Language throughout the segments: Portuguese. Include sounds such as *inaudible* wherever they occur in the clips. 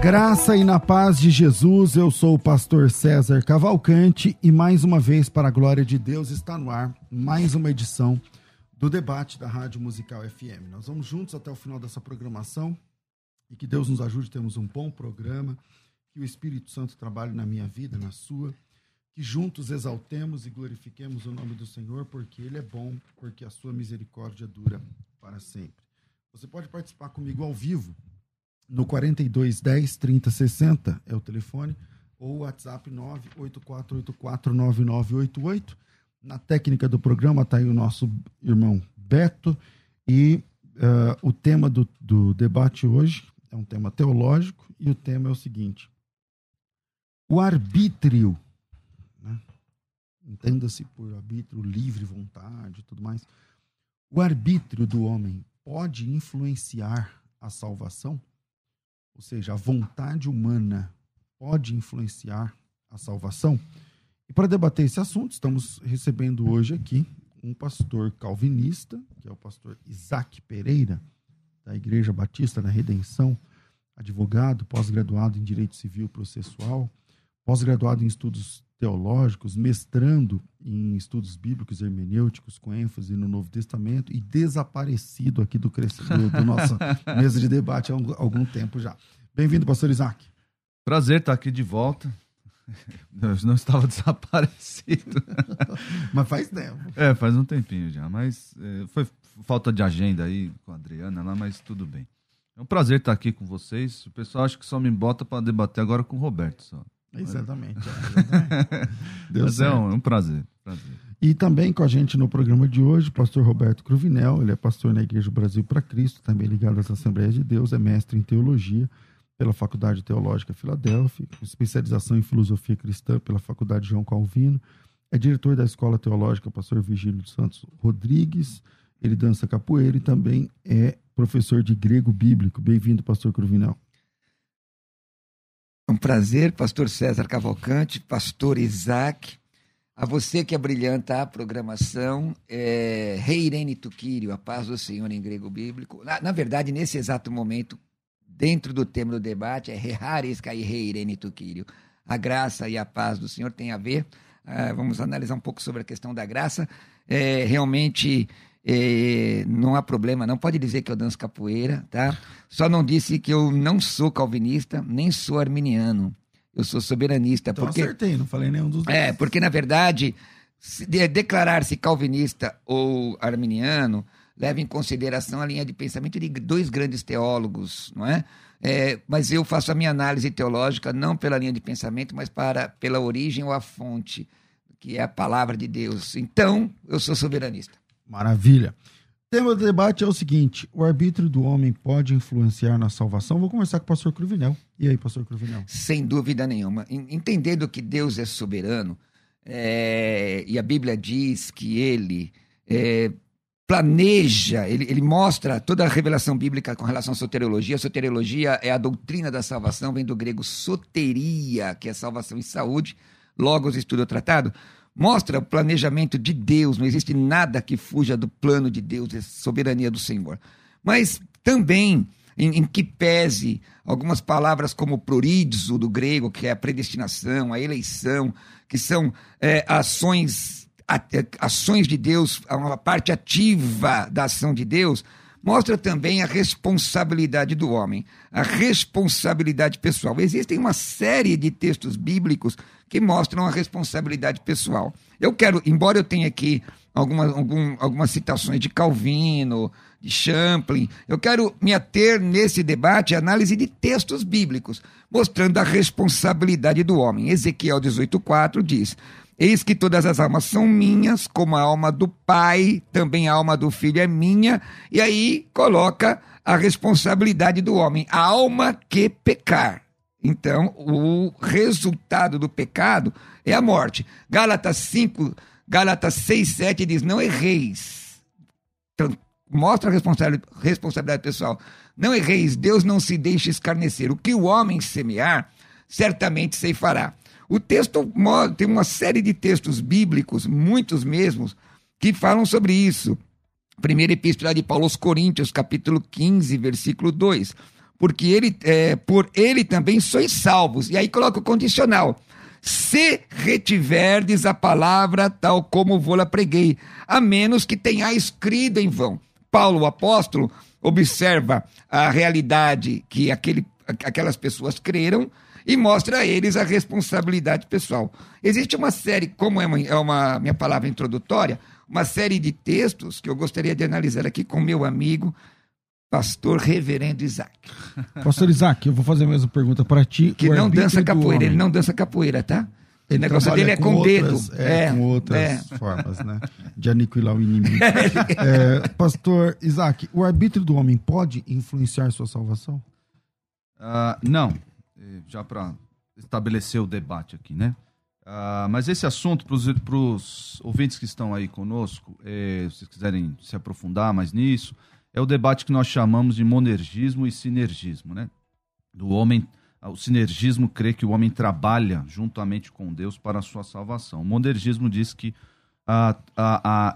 Graça e na paz de Jesus. Eu sou o pastor César Cavalcante e mais uma vez, para a glória de Deus, está no ar mais uma edição do debate da Rádio Musical FM. Nós vamos juntos até o final dessa programação e que Deus nos ajude. Temos um bom programa, que o Espírito Santo trabalhe na minha vida, na sua, que juntos exaltemos e glorifiquemos o nome do Senhor, porque Ele é bom, porque a sua misericórdia dura para sempre. Você pode participar comigo ao vivo no 42 10 30 60 é o telefone, ou WhatsApp 984849988. Na técnica do programa está aí o nosso irmão Beto, e uh, o tema do, do debate hoje é um tema teológico, e o tema é o seguinte: o arbítrio, né? entenda-se por arbítrio, livre vontade e tudo mais, o arbítrio do homem pode influenciar a salvação? Ou seja, a vontade humana pode influenciar a salvação? E para debater esse assunto, estamos recebendo hoje aqui um pastor calvinista, que é o pastor Isaac Pereira, da Igreja Batista da Redenção, advogado, pós-graduado em Direito Civil Processual, pós-graduado em Estudos Teológicos, mestrando em Estudos Bíblicos Hermenêuticos, com ênfase no Novo Testamento, e desaparecido aqui do, do, do nossa *laughs* mesa de debate há algum tempo já. Bem-vindo, pastor Isaac. Prazer estar aqui de volta. Eu não estava *laughs* desaparecido. *laughs* mas faz tempo. É, faz um tempinho já. Mas é, foi falta de agenda aí com a Adriana lá, mas tudo bem. É um prazer estar aqui com vocês. O pessoal acha que só me bota para debater agora com o Roberto só. Exatamente. É, Mas é um, é um prazer, prazer. E também com a gente no programa de hoje, o pastor Roberto Cruvinel, ele é pastor na Igreja Brasil para Cristo, também ligado às Assembleias de Deus, é mestre em teologia pela Faculdade Teológica Filadélfia, especialização em filosofia cristã pela Faculdade João Calvino, é diretor da Escola Teológica Pastor Vigílio Santos Rodrigues, ele dança capoeira e também é professor de grego bíblico. Bem-vindo, pastor Cruvinel. É prazer, pastor César Cavalcante, pastor Isaac. A você que abrilhanta a programação, é, Rei Irene Tuquírio, a paz do Senhor em grego bíblico. Na, na, verdade, nesse exato momento, dentro do tema do debate, é Reharis Kai Rei Irene Tuquírio. A graça e a paz do Senhor tem a ver. Uh, vamos analisar um pouco sobre a questão da graça. É, realmente é, não há problema, não pode dizer que eu danço capoeira, tá? Só não disse que eu não sou calvinista, nem sou arminiano. Eu sou soberanista. Então porque, acertei, não falei nenhum dos dois. É, porque na verdade, de, declarar-se calvinista ou arminiano leva em consideração a linha de pensamento de dois grandes teólogos, não é? é? mas eu faço a minha análise teológica não pela linha de pensamento, mas para, pela origem ou a fonte, que é a palavra de Deus. Então, eu sou soberanista. Maravilha. O tema do debate é o seguinte: o arbítrio do homem pode influenciar na salvação? Vou conversar com o pastor Cruvinel. E aí, pastor Cruvinel? Sem dúvida nenhuma. Entendendo que Deus é soberano, é, e a Bíblia diz que ele é, planeja, ele, ele mostra toda a revelação bíblica com relação à soteriologia. A soteriologia é a doutrina da salvação, vem do grego soteria, que é salvação e saúde. Logos, estudo tratado. Mostra o planejamento de Deus, não existe nada que fuja do plano de Deus, é soberania do Senhor. Mas também em, em, que pese algumas palavras como proridzo do grego, que é a predestinação, a eleição, que são é, ações, é, ações de Deus, uma parte ativa da ação de Deus, mostra também a responsabilidade do homem, a responsabilidade pessoal. Existem uma série de textos bíblicos que mostram a responsabilidade pessoal. Eu quero, embora eu tenha aqui algumas, algum, algumas citações de Calvino, de Champlin, eu quero me ater nesse debate à análise de textos bíblicos, mostrando a responsabilidade do homem. Ezequiel 18,4 diz: Eis que todas as almas são minhas, como a alma do pai, também a alma do filho é minha. E aí coloca a responsabilidade do homem, a alma que pecar. Então, o resultado do pecado é a morte. Gálatas 5, Gálatas 6, 7 diz: Não erreis. Então, mostra a responsabilidade, pessoal. Não erreis, Deus não se deixa escarnecer. O que o homem semear, certamente ceifará. O texto tem uma série de textos bíblicos, muitos mesmos, que falam sobre isso. Primeira epístola de Paulo aos Coríntios, capítulo 15, versículo 2. Porque ele, é, por ele também sois salvos. E aí coloca o condicional. Se retiverdes a palavra tal como vou-la preguei, a menos que tenhais crido em vão. Paulo, o apóstolo, observa a realidade que aquele, aquelas pessoas creram e mostra a eles a responsabilidade pessoal. Existe uma série, como é uma, é uma minha palavra introdutória, uma série de textos que eu gostaria de analisar aqui com meu amigo, pastor reverendo Isaac. *laughs* Pastor Isaac, eu vou fazer a mesma pergunta para ti. Que não dança capoeira, ele não dança capoeira, tá? O negócio dele é com, com outras, dedo. É, é, com outras é. *laughs* formas, né? De aniquilar o inimigo. *laughs* é, pastor Isaac, o arbítrio do homem pode influenciar sua salvação? Uh, não. Já para estabelecer o debate aqui, né? Uh, mas esse assunto, para os ouvintes que estão aí conosco, é, se quiserem se aprofundar mais nisso, é o debate que nós chamamos de monergismo e sinergismo, né? Do homem o sinergismo crê que o homem trabalha juntamente com Deus para a sua salvação. O monergismo diz que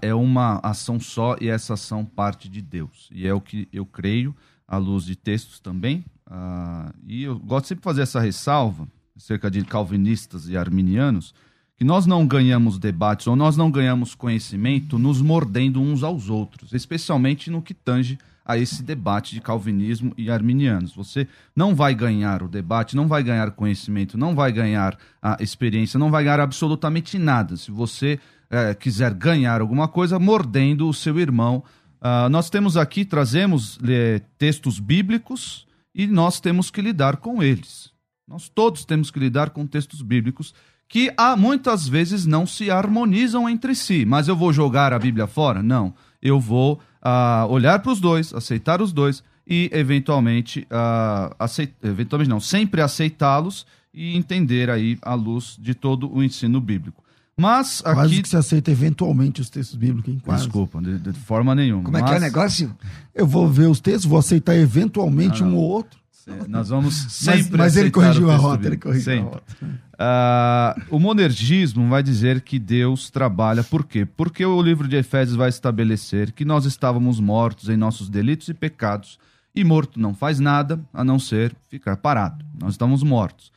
é uma ação só e essa ação parte de Deus. E é o que eu creio, à luz de textos também. Uh, e eu gosto sempre de fazer essa ressalva, acerca de calvinistas e arminianos, que nós não ganhamos debates ou nós não ganhamos conhecimento nos mordendo uns aos outros, especialmente no que tange a esse debate de calvinismo e arminianos. Você não vai ganhar o debate, não vai ganhar conhecimento, não vai ganhar a experiência, não vai ganhar absolutamente nada. Se você é, quiser ganhar alguma coisa, mordendo o seu irmão. Uh, nós temos aqui, trazemos é, textos bíblicos e nós temos que lidar com eles. Nós todos temos que lidar com textos bíblicos que há, muitas vezes não se harmonizam entre si. Mas eu vou jogar a Bíblia fora? Não. Eu vou uh, olhar para os dois, aceitar os dois e eventualmente, uh, aceit... eventualmente não, sempre aceitá-los e entender aí a luz de todo o ensino bíblico. Mas aqui... Quase que se aceita eventualmente os textos bíblicos, hein? Quase. Desculpa, de, de forma nenhuma. Como é que é o negócio? Eu vou ver os textos, vou aceitar eventualmente um ou outro. Nós vamos sempre. mas, mas ele corrigiu a rota, ele corrigiu sempre. a rota. Uh, o monergismo vai dizer que Deus trabalha por quê? Porque o livro de Efésios vai estabelecer que nós estávamos mortos em nossos delitos e pecados, e morto não faz nada a não ser ficar parado. Nós estamos mortos.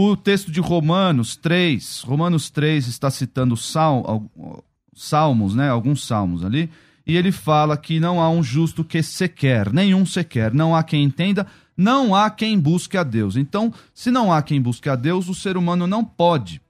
O texto de Romanos 3, Romanos 3 está citando sal, salmos, né? Alguns salmos ali, e ele fala que não há um justo que sequer, nenhum sequer, não há quem entenda, não há quem busque a Deus. Então, se não há quem busque a Deus, o ser humano não pode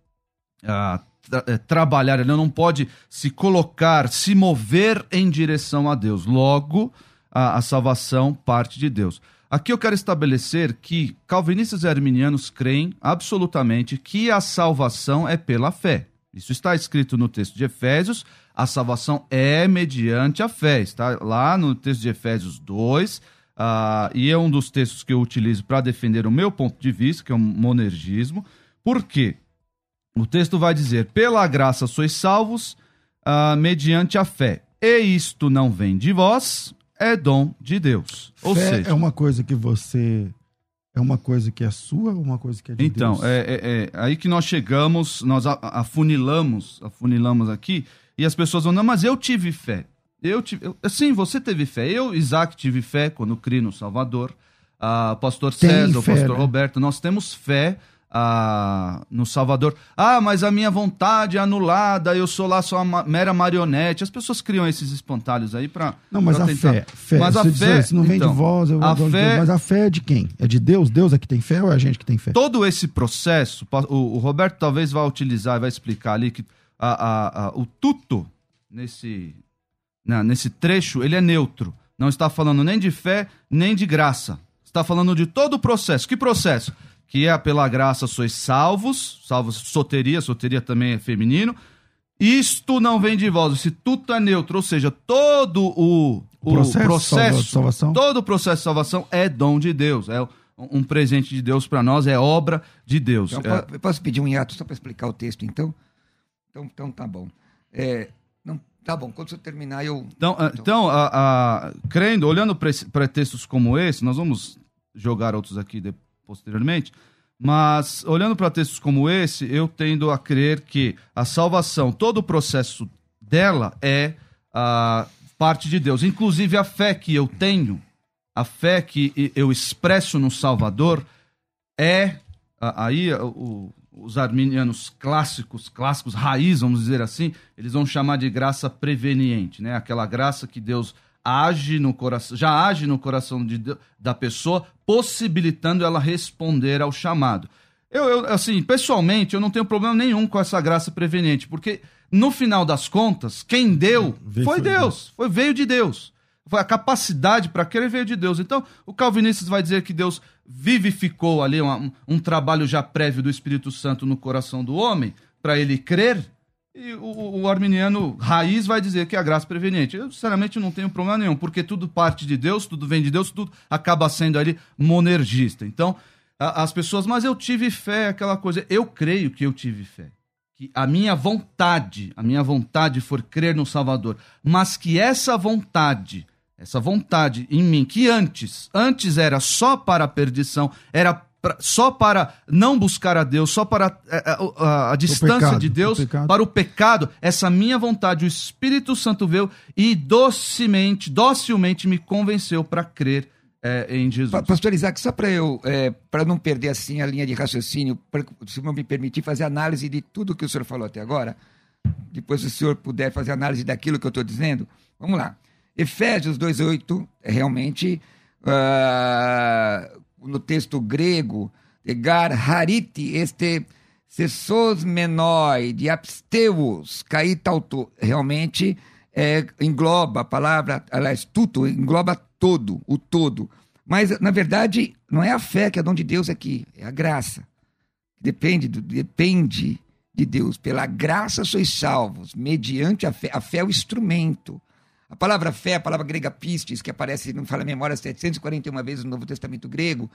ah, tra eh, trabalhar, ele não pode se colocar, se mover em direção a Deus. Logo, a, a salvação parte de Deus. Aqui eu quero estabelecer que calvinistas e arminianos creem absolutamente que a salvação é pela fé. Isso está escrito no texto de Efésios. A salvação é mediante a fé. Está lá no texto de Efésios 2, Uh, e é um dos textos que eu utilizo para defender o meu ponto de vista, que é o monergismo. Por quê? O texto vai dizer: Pela graça sois salvos, ah, mediante a fé. E isto não vem de vós, é dom de Deus. Ou Fé seja, é uma coisa que você. É uma coisa que é sua ou uma coisa que é de Então, Deus? é, é- é aí que nós chegamos, nós afunilamos, afunilamos aqui, e as pessoas vão, não, mas eu tive fé. Eu tive, eu- sim, você teve fé. Eu, Isaac, tive fé quando criei no Salvador. Ah, pastor Tem César, fé, pastor né? Roberto, nós temos fé ah, no Salvador. Ah, mas a minha vontade é anulada, eu sou lá só uma mera marionete. As pessoas criam esses espantalhos aí para Não, mas a fé, fé. Mas a fé, "Ah, se não vem então, de vós, eu a dou de fé- Deus." Mas a fé é de quem? É de Deus? Deus é que tem fé ou é a gente que tem fé? todo esse processo, o, o Roberto talvez vá utilizar, vai explicar ali que a- a- a- o tuto nesse, nesse trecho, ele é neutro. Não está falando nem de fé, nem de graça. Está falando de todo o processo. Que processo? Que é pela graça sois salvos, salvos soteria, soteria também é feminino. Isto não vem de vós, esse tuto é neutro, ou seja, todo o, o Processo processo, de salvação. todo o processo de salvação é dom de Deus, é um presente de Deus para nós, é obra de Deus. Então, É- eu posso pedir um hiato só para explicar o texto, então? Então, então tá bom. É, não, tá bom, quando você terminar, eu. Então, ah, então a, a- crendo, olhando para textos como esse, nós vamos jogar outros aqui de- posteriormente, mas olhando para textos como esse, eu tendo a crer que a salvação, todo o processo dela é ah, parte de Deus. Inclusive a fé que eu tenho, a fé que eu expresso no Salvador, é a- aí o- os arminianos clássicos, clássicos raiz, vamos dizer assim, eles vão chamar de graça preveniente, né? Aquela graça que Deus age no coração, já age no coração de, da pessoa, possibilitando ela responder ao chamado. Eu, eu, assim, pessoalmente, eu não tenho problema nenhum com essa graça preveniente, porque no final das contas, quem deu foi foi Deus, foi veio de Deus. Foi a capacidade para querer veio de Deus. Então, o calvinista vai dizer que Deus vivificou ali um, um trabalho já prévio do Espírito Santo no coração do homem para ele crer. E o, o arminiano raiz vai dizer que é a graça preveniente. Eu, sinceramente, não tenho problema nenhum, porque tudo parte de Deus, tudo vem de Deus, tudo acaba sendo ali monergista. Então, a- as pessoas, mas eu tive fé, aquela coisa. Eu creio que eu tive fé. Que a minha vontade, a minha vontade for crer no Salvador, mas que essa vontade, essa vontade em mim, que antes, antes era só para a perdição, era pra- só para não buscar a Deus, só para eh, eh, o- a, a distância pecado, de Deus, o para o pecado, essa minha vontade, o Espírito Santo veio e docemente, docilmente me convenceu para crer eh, em Jesus. Pa- Pastor Isaac, só para eu, é, para não perder assim a linha de raciocínio, pra, se não me permitir fazer análise de tudo que o senhor falou até agora, depois se o senhor puder fazer análise daquilo que eu estou dizendo, vamos lá. Efésios 2,8 é realmente, ah, no texto grego, egar hariti este sessos menoi de absteus caitauto, realmente é, engloba a palavra, aliás, tudo, engloba todo, o todo. Mas, na verdade, não é a fé que é dom de Deus aqui, é a graça. Depende, do, depende de Deus. Pela graça sois salvos, mediante a fé. A fé é o instrumento. A palavra fé, a palavra grega pistis, que aparece, não fala a memória, 741 vezes no Novo Testamento grego,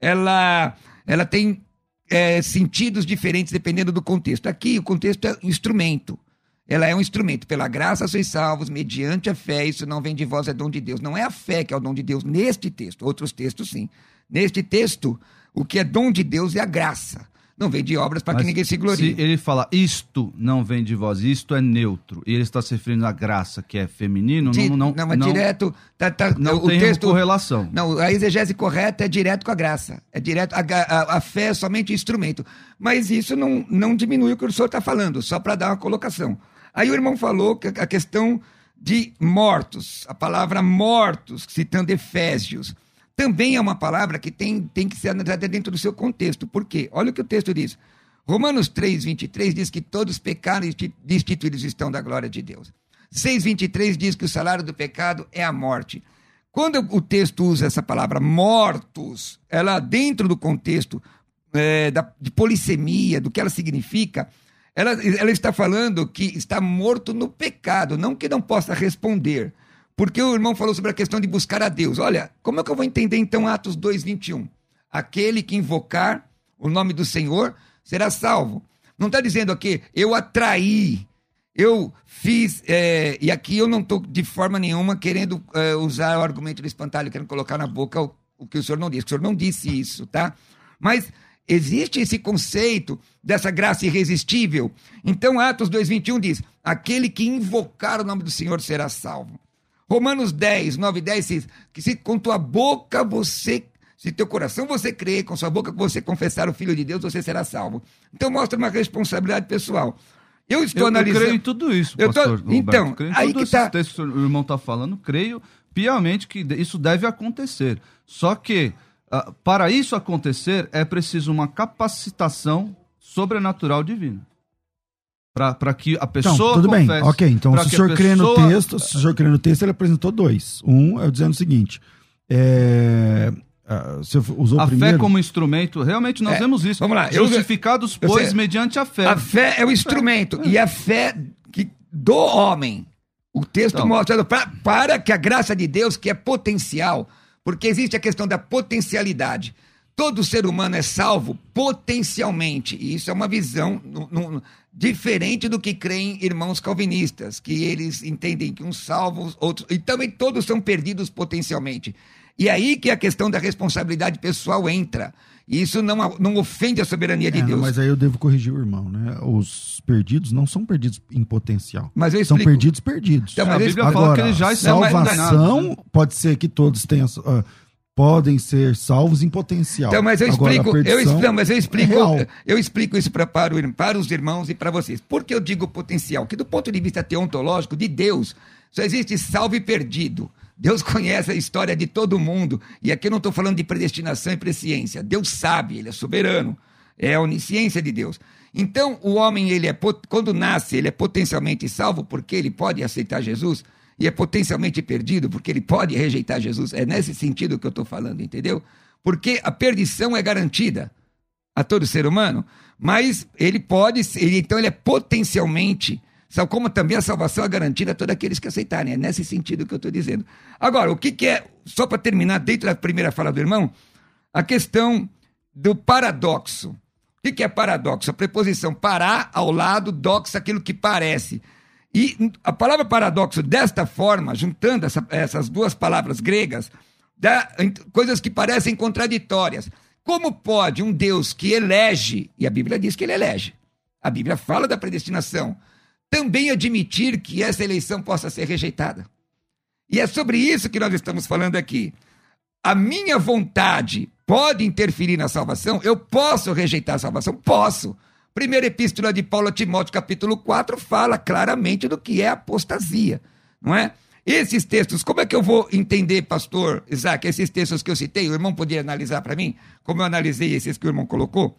ela, ela tem é, sentidos diferentes dependendo do contexto. Aqui, o contexto é instrumento. Ela é um instrumento. Pela graça sois salvos, mediante a fé. Isso não vem de vós, é dom de Deus. Não é a fé que é o dom de Deus neste texto. Outros textos, sim. Neste texto, o que é dom de Deus é a graça. Não vem de obras para que ninguém se glorie. Se ele fala isto não vem de vós, isto é neutro, e ele está se referindo à graça, que é feminino, Di- não, não, não, mas direto. Tá, tá, não o tem texto, correlação. Não, a exegese correta é direto com a graça. É direto. A, a- a fé é somente instrumento. Mas isso não, não diminui o que o senhor está falando, só para dar uma colocação. Aí o irmão falou que a questão de mortos, a palavra mortos, citando Efésios, também é uma palavra que tem, tem que ser analisada dentro do seu contexto. Por quê? Olha o que o texto diz. Romanos 3, 23 diz que todos pecaram e destituídos estão da glória de Deus. 6, 23 diz que o salário do pecado é a morte. Quando o texto usa essa palavra mortos, ela dentro do contexto é, da, de polissemia, do que ela significa, ela, ela está falando que está morto no pecado, não que não possa responder. Porque o irmão falou sobre a questão de buscar a Deus. Olha, como é que eu vou entender então Atos 2, 21? Aquele que invocar o nome do Senhor será salvo. Não está dizendo aqui, eu atraí, eu fiz, é, e aqui eu não estou de forma nenhuma querendo é, usar o argumento do espantalho, querendo colocar na boca o, o que o senhor não disse. O senhor não disse isso, tá? Mas existe esse conceito dessa graça irresistível. Então, Atos 2,21 diz: aquele que invocar o nome do Senhor será salvo. Romanos 10, 9 e 10 diz que se com tua boca você, se teu coração você crer, com sua boca você confessar o Filho de Deus, você será salvo. Então mostra uma responsabilidade pessoal. Eu estou eu, analisando. Eu creio em tudo isso, eu tô... pastor. Então, creio em aí tudo que tá. textos que o irmão está falando, creio piamente que isso deve acontecer. Só que, uh, para isso acontecer, é preciso uma capacitação sobrenatural divina para que a pessoa então, tudo confesse, bem, ok. Então, se o senhor crê no texto, se o senhor crê no texto, ele apresentou dois. Um é dizendo o seguinte: é, usou a primeiro... fé como instrumento, realmente nós É, vemos isso. vamos lá, eu- Justificados, eu pois, sei. mediante a fé. A fé é o instrumento. E a fé que, do homem. O texto Então. mostra pra- para que a graça de Deus, que é potencial, porque existe a questão da potencialidade. Todo ser humano é salvo potencialmente. E isso é uma visão nu- nu- diferente do que creem irmãos calvinistas, que eles entendem que uns salvos, outros. E também todos são perdidos potencialmente. E aí que a questão da responsabilidade pessoal entra. E isso não, não ofende a soberania de É, não, Deus. mas aí eu devo corrigir o irmão, né? Os perdidos não são perdidos em potencial. Mas eu São explico. perdidos perdidos. Então, a mas Bíblia esse- fala Agora, que eles já estão mas- salvação condenados, né? pode ser que todos tenham ah, podem ser salvos em potencial. Então, mas eu Agora, explico, eu, perdição expl- não, mas eu explico, é eu explico isso pra, para, o para os irmãos e para vocês. Por que eu digo potencial? Que do ponto de vista teontológico de Deus, só existe salvo e perdido. Deus *laughs* conhece a história de todo mundo. E aqui eu não estou falando de predestinação e presciência. Deus sabe, ele é soberano. É a onisciência de Deus. Então, o homem, ele é quando nasce, ele é potencialmente salvo porque ele pode aceitar Jesus e é potencialmente perdido porque ele pode rejeitar Jesus. É nesse sentido que eu estou falando, entendeu? Porque a perdição é garantida a todo ser humano, mas ele pode, ser- ele, então ele é potencialmente, como também a salvação é garantida a todos aqueles que aceitarem. É nesse sentido que eu estou dizendo. Agora, o que, que é, só para terminar, dentro da primeira fala do irmão, a questão do paradoxo. O que, que é paradoxo? A preposição parar ao lado, dox, aquilo que parece. E a palavra paradoxo, desta forma, juntando essa- essas duas palavras gregas, dá coisas que parecem contraditórias. Como pode um Deus que elege, e a Bíblia diz que ele elege, a Bíblia fala da predestinação, também admitir que essa eleição possa ser rejeitada? E é sobre isso que nós estamos falando aqui. A minha vontade pode interferir na salvação? Eu posso rejeitar a salvação? Posso. Primeira epístola de Paulo a Timóteo, capítulo 4, fala claramente do que é apostasia, não é? Esses textos, como é que eu vou entender, pastor Isaac, esses textos que eu citei? O irmão poderia analisar para mim, como eu analisei esses que o irmão colocou?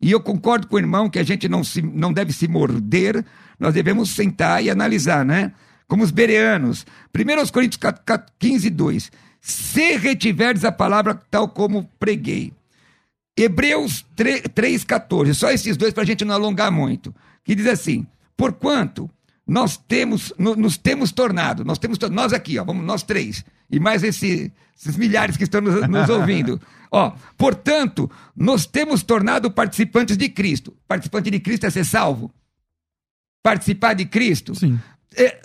E eu concordo com o irmão que a gente não, se, não deve se morder, nós devemos sentar e analisar, né? Como os bereanos. 1 Coríntios 15, 2. Se retiverdes a palavra tal como preguei. Hebreus 3,14. Só esses dois para a gente não alongar muito. Que diz assim: Porquanto nós temos, no- nos temos tornado, nós temos, nós aqui, ó, vamos, nós três, e mais esse- esses milhares que estão nos, nos ouvindo. *laughs* Ó, portanto, nós temos tornado participantes de Cristo. Participante de Cristo é ser salvo. Participar de Cristo Sim. é,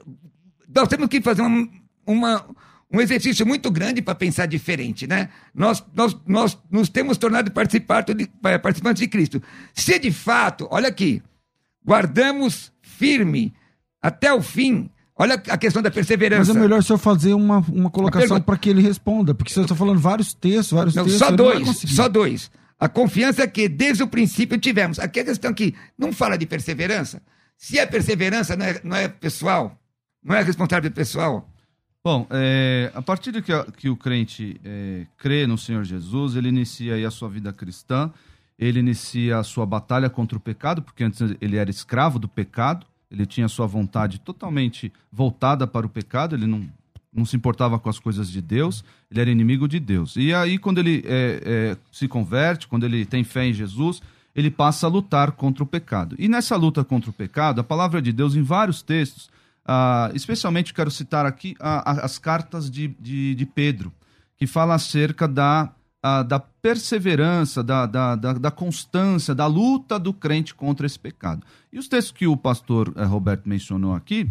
nós temos que fazer uma, uma- um exercício muito grande para pensar diferente, né? Nós, nós, nós nos temos tornado participantes de, eh, participantes de Cristo. Se de fato, olha aqui, guardamos firme até o fim, olha a questão da Mas perseverança. é melhor o senhor fazer uma, uma colocação para que ele responda, porque você está falando vários textos, vários Não, textos. só dois, só dois. A confiança que desde o princípio tivemos. Aqui a questão que não fala de perseverança. Se é perseverança, não é, não é pessoal, não é responsabilidade pessoal. Bom, é, a partir de que, que o crente é, crê no Senhor Jesus, ele inicia aí a sua vida cristã, ele inicia a sua batalha contra o pecado, porque antes ele era escravo do pecado, ele tinha sua vontade totalmente voltada para o pecado, ele não, não se importava com as coisas de Deus, ele era inimigo de Deus. E aí, quando ele é, é, se converte, quando ele tem fé em Jesus, ele passa a lutar contra o pecado. E nessa luta contra o pecado, a palavra de Deus, em vários textos, ah, especialmente quero citar aqui ah, as cartas de, de, de Pedro, que fala acerca da ah, da perseverança, da, da, da, da constância, da luta do crente contra esse pecado. E os textos que o pastor eh, Roberto mencionou aqui,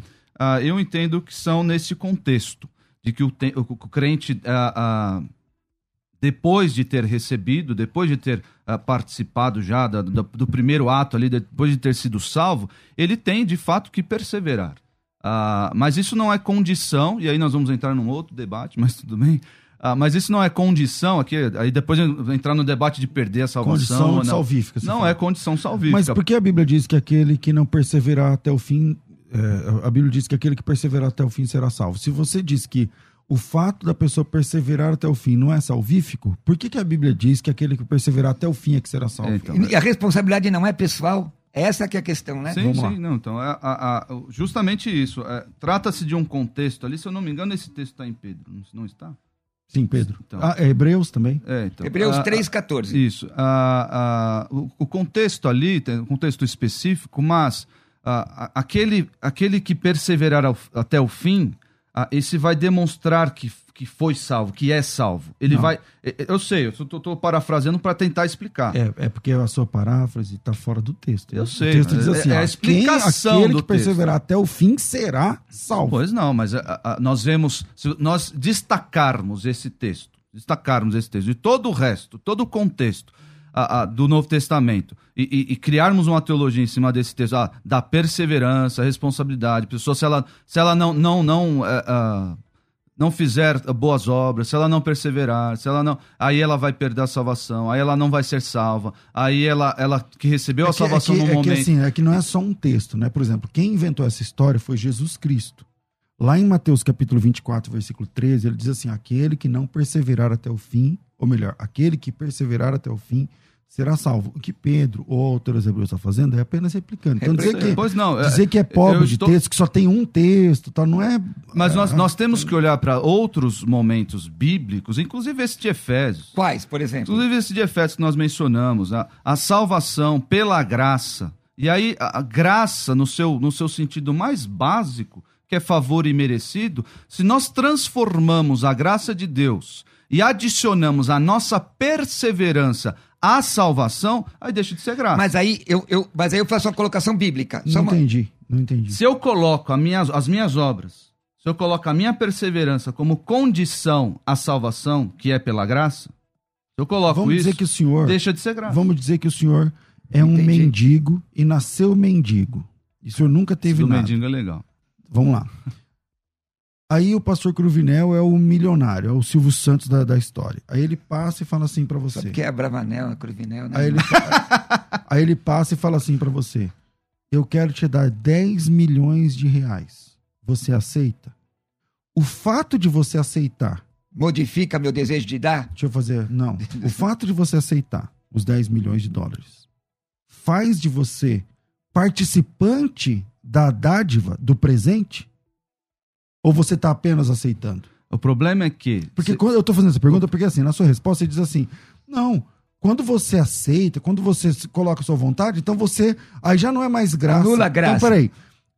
eu entendo que são nesse contexto, de que o, te, o, o crente, depois de ter recebido, depois de ter participado já do, do primeiro ato ali, depois de ter sido salvo, ele tem de fato que perseverar. Ah, mas isso não é condição, e aí nós vamos entrar num outro debate, mas tudo bem. Ah, mas isso não é condição aqui, aí depois entrar no debate de perder a salvação. Condição ou não. salvífica. Não fala. é condição salvífica. Mas por que a Bíblia diz que aquele que não perseverar até o fim, é, a Bíblia diz que aquele que perseverar até o fim será salvo. Se você diz que o fato da pessoa perseverar até o fim não é salvífico, por que, que a Bíblia diz que aquele que perseverar até o fim é que será salvo? É, então, E a responsabilidade não é pessoal? Essa que é a questão, né? Sim, Vamos sim, não. Então, é, a- a- justamente isso. é, Trata-se de um contexto ali, se eu não me engano, esse texto está em Pedro, não, está? Sim, Pedro. Então. Ah, é Hebreus também? É, então, Hebreus a- a- 3,14. Isso. A- a- o, o contexto ali, tem um contexto específico, mas a- a- aquele, aquele que perseverar ao- até o fim, a- esse vai demonstrar que, que foi salvo, que é salvo. Ele Não. vai. é- é- Eu sei, eu estou parafraseando para tentar explicar. É, é porque a sua paráfrase está fora do texto. Eu O sei, texto diz é- assim: é a explicação quem, aquele do que perseverar até o fim será salvo. Pois não, mas a- a- nós vemos, se nós destacarmos esse texto, destacarmos esse texto, e todo o resto, todo o contexto a- a, do Novo Testamento, e, e- e criarmos uma teologia em cima desse texto, ah, da perseverança, responsabilidade, pessoa, se ela, se ela não, não, não, ah, não fizer boas obras, se ela não perseverar, se ela não, aí ela vai perder a salvação, aí ela não vai ser salva, aí ela, ela que recebeu a É que- salvação é que, no é momento. Que, assim, é que não é só um texto, né? Por exemplo, quem inventou essa história foi Jesus Cristo. Lá em Mateus capítulo 24, versículo 13, ele diz assim: aquele que não perseverar até o fim, ou melhor, aquele que perseverar até o fim será salvo. O que Pedro ou o autor dos Hebreus está fazendo é apenas replicando. Então, dizer que, Pois não, é- dizer que é pobre de estou- texto, que só tem um texto, tá, não é. Mas nós, é, nós temos que olhar para outros momentos bíblicos, inclusive esse de Efésios. Quais, por exemplo? Inclusive esse de Efésios que nós mencionamos, a, a salvação pela graça. E aí, a, a graça, no seu, no seu sentido mais básico, que é favor imerecido, se nós transformamos a graça de Deus e adicionamos a nossa perseverança à salvação, aí deixa de ser graça. Mas aí eu, eu, mas aí eu faço uma colocação bíblica. Não uma- entendi, não entendi. Se eu coloco a minha- as minhas obras, se eu coloco a minha perseverança como condição à salvação, que é pela graça, se eu coloco Vamos isso, dizer que o senhor. deixa de ser graça. Vamos dizer que o senhor é um Entendi. mendigo e nasceu mendigo. E o senhor nunca teve do nada. mendigo é legal. Vamos lá. Aí o pastor Cruvinel é o milionário, é o Silvio Santos da, da história. Aí ele passa e fala assim pra Só você. porque é Bravanel, é Cruvinel, né? Aí ele, *laughs* aí ele passa e fala assim pra você: Eu quero te dar 10 milhões de reais. Você aceita? O fato de você aceitar, Modifica meu desejo de dar? deixa eu fazer, não. O *laughs* fato de você aceitar os 10 milhões de dólares faz de você participante da dádiva, do presente? Ou você está apenas aceitando? O problema é que. Porque se- quando eu tô fazendo essa pergunta, porque assim, na sua resposta você diz assim: não, quando você aceita, quando você coloca a sua vontade, então você. Aí já não é mais graça. Anula a graça. Então, peraí.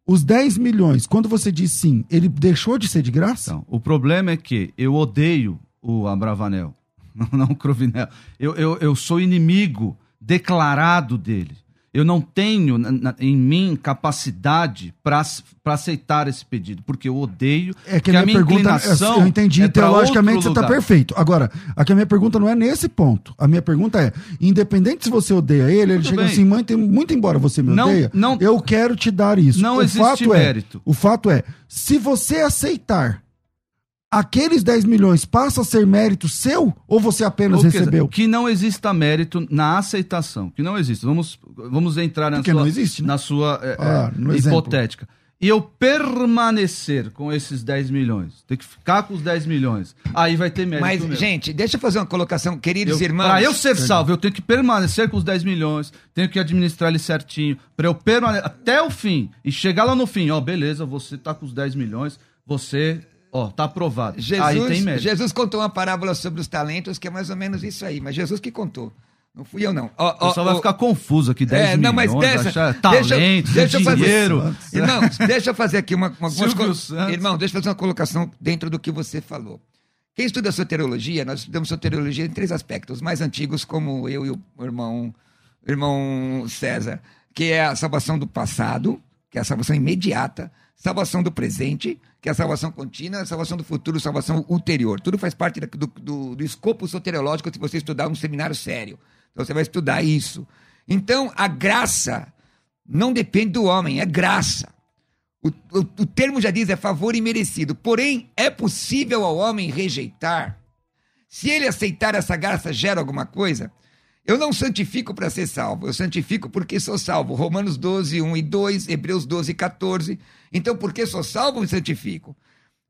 Os 10 milhões, quando você diz sim, ele deixou de ser de graça? Então, o problema é que eu odeio o Abravanel, não, *laughs* não o Crovinel. Eu, eu, eu sou inimigo declarado dele. Eu não tenho em mim capacidade para aceitar esse pedido, porque eu odeio. É que a minha, pergunta, inclinação eu entendi, é teologicamente você está perfeito. Agora, aqui a minha pergunta não é nesse ponto. A minha pergunta é: independente se você odeia ele, ele chega bem. assim, muito, muito embora você me Não- odeia, não- eu quero te dar isso. Não o existe fato é, mérito. o fato é, se você aceitar, aqueles 10 milhões passa a ser mérito seu ou você apenas Ou, recebeu? Que não exista mérito na aceitação. Que não existe. Vamos, vamos entrar na Porque sua, não existe, né? na sua é, Ah, é, exemplo. hipotética. E eu permanecer com esses 10 milhões, ter que ficar com os 10 milhões, aí vai ter mérito. Mas, meu. gente, deixa eu fazer uma colocação, queridos Eu, irmãos. Pra eu ser salvo, eu tenho que permanecer com os 10 milhões, tenho que administrar ele certinho, pra eu permanecer até o fim e chegar lá no fim, ó, beleza, você tá com os 10 milhões, você, ó, tá aprovado. aí tem Jesus. Jesus contou uma parábola sobre os talentos, que é mais ou menos isso aí, mas Jesus que contou. Não fui eu, não. Ó, O pessoal ó, vai ficar confuso aqui, 10 É, não, milhões, mas deixa, achar deixa, talento, deixa fazer, dinheiro. Irmãos, *laughs* deixa eu fazer aqui uma, uma algumas. Irmão, deixa eu fazer uma colocação dentro do que você falou. Quem estuda soteriologia, nós estudamos soteriologia em três aspectos, mais antigos, como eu e o irmão, o irmão César, que é a salvação do passado, que é a salvação imediata, salvação do presente, que é a salvação contínua, salvação do futuro, salvação ulterior. Tudo faz parte do, do, do escopo soteriológico se você estudar um seminário sério. Então você vai estudar isso. Então, a graça não depende do homem, é graça. O, o, o termo já diz, é favor imerecido. Porém, é possível ao homem rejeitar. Se ele aceitar essa graça, gera alguma coisa. Eu não santifico para ser salvo, eu santifico porque sou salvo. Romanos 12, 1 e 2, Hebreus 12, 14. Então, porque sou salvo, me santifico.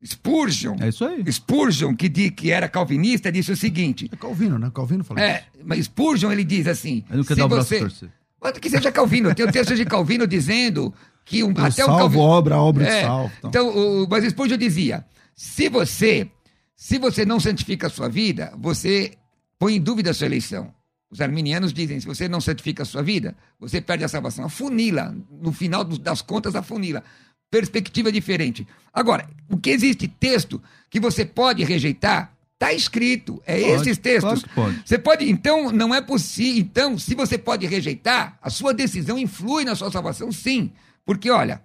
Spurgeon, é isso aí. Spurgeon que, di, que era calvinista, disse o seguinte. É Calvino, né? Calvino falou é, isso. Mas Spurgeon ele diz assim. Eu não quero dar o braço você, torcer. Quanto que seja Calvino, tem o texto de Calvino dizendo que um, até salvo, o Calvino, obra, obra é, salvo. Então. Então, o, mas Spurgeon dizia: se você, se você não santifica a sua vida, você põe em dúvida a sua eleição. Os arminianos dizem: se você não santifica a sua vida, você perde a salvação. Afunila, no final das contas, afunila. Perspectiva diferente. Agora, o que existe texto que você pode rejeitar, está escrito. É Pode, esses textos. que pode. Você pode, então, não é possível. Então, se você pode rejeitar, a sua decisão influi na sua salvação, sim. Porque, olha,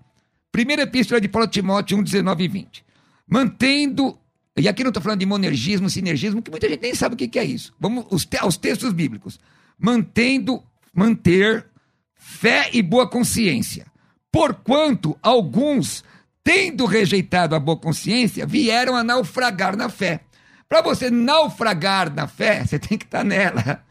primeira epístola de Paulo a Timóteo 1, 19 e 20. Mantendo. E aqui não estou falando de monergismo, sinergismo, que muita gente nem sabe o que, que é isso. Vamos os te- aos textos bíblicos. Mantendo, manter fé e boa consciência. Porquanto alguns, tendo rejeitado a boa consciência, vieram a naufragar na fé. Para você naufragar na fé, *laughs* você tem que estar nela.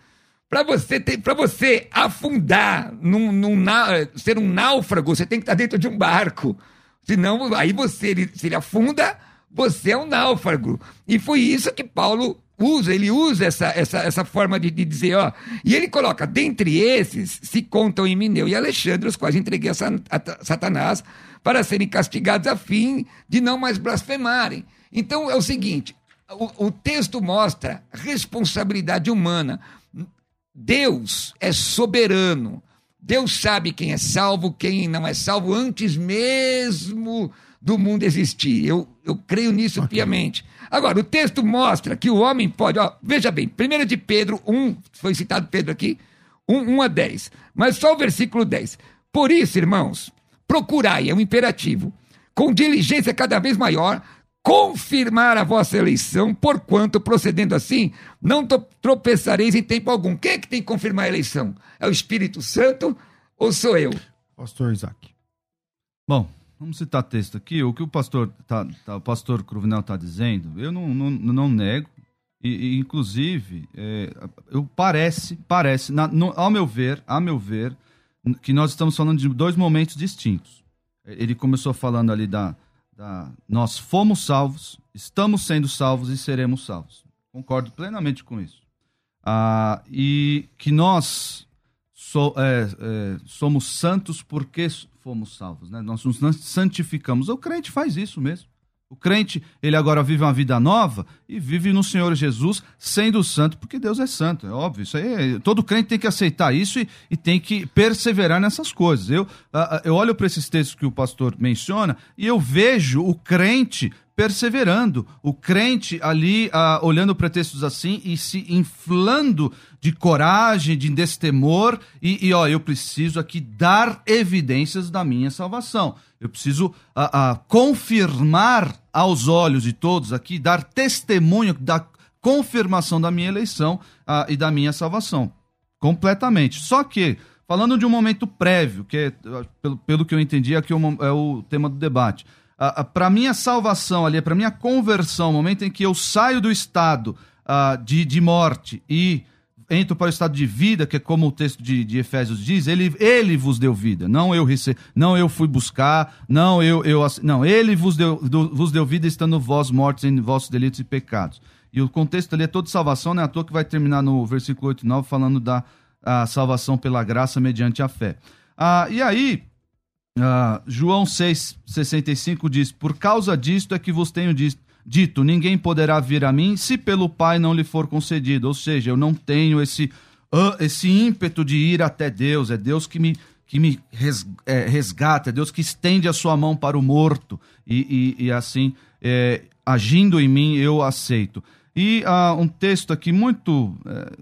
Para você, ter- você afundar, num, num na- ser um náufrago, você tem que estar dentro de um barco. Senão, aí você, se ele afunda, você é um náufrago. E foi isso que Paulo usa, ele usa essa, essa, essa forma de, de dizer, ó. E ele coloca, dentre esses se contam Emineu e Alexandre, os quais entreguei a a Satanás para serem castigados a fim de não mais blasfemarem. Então é o seguinte: o, o texto mostra responsabilidade humana. Deus é soberano. Deus sabe quem é salvo, quem não é salvo, antes mesmo do mundo existir. Eu, eu creio nisso piamente. Agora, o texto mostra que o homem pode. Ó, veja bem, 1 de Pedro 1, foi citado Pedro aqui, 1, 1 a 10. Mas só o versículo 10. Por isso, irmãos, procurai, é um imperativo, com diligência cada vez maior, confirmar a vossa eleição, porquanto, procedendo assim, não tropeçareis em tempo algum. Quem é que tem que confirmar a eleição? É o Espírito Santo ou sou eu? Pastor Isaac. Bom, vamos citar texto aqui. O que o pastor, tá, tá- o pastor Cruvinel está dizendo, eu não, não, não nego. E, e, inclusive, é, eu parece, parece, na- no- ao meu ver, a meu ver, que nós estamos falando de dois momentos distintos. Ele começou falando ali da, da nós fomos salvos, estamos sendo salvos e seremos salvos. Concordo plenamente com isso. Ah, e que nós so- é, é, somos santos porque fomos salvos, né? Nós nos santificamos. O crente faz isso mesmo. O crente, ele agora vive uma vida nova e vive no Senhor Jesus sendo santo, porque Deus é santo, é óbvio. Isso aí, é- todo crente tem que aceitar isso e, e tem que perseverar nessas coisas. Eu, eu olho para esses textos que o pastor menciona e eu vejo o crente perseverando, o crente ali ah, olhando para textos assim e se inflando de coragem, de destemor, e, e ó, eu preciso aqui dar evidências da minha salvação. Eu preciso ah, ah, confirmar aos olhos de todos aqui, dar testemunho da confirmação da minha eleição ah, e da minha salvação. Completamente. Só que, falando de um momento prévio, que é, ah, pelo, pelo que eu entendi, aqui é é o tema do debate. Para minha salvação ali, para minha conversão, o momento em que eu saio do estado ah, de, de morte e entro para o estado de vida, que é como o texto de, de Efésios diz, ele, ele vos deu vida, não eu rece... não eu fui buscar, não eu, eu não, ele vos deu, do- vos deu vida estando vós mortos em vossos delitos e pecados. E o contexto ali é todo salvação, não é à toa que vai terminar no versículo 8 e 9 falando da salvação pela graça mediante a fé. Ah, e aí, ah, João 6,65 diz: Por causa disto é que vos tenho dito: ninguém poderá vir a mim se pelo Pai não lhe for concedido. Ou seja, eu não tenho esse, ah, esse ímpeto de ir até Deus, é Deus que me, que me é, resgata, é Deus que estende a sua mão para o morto, e, e- e assim, é, agindo em mim, eu aceito. E uh, um texto aqui muito, é,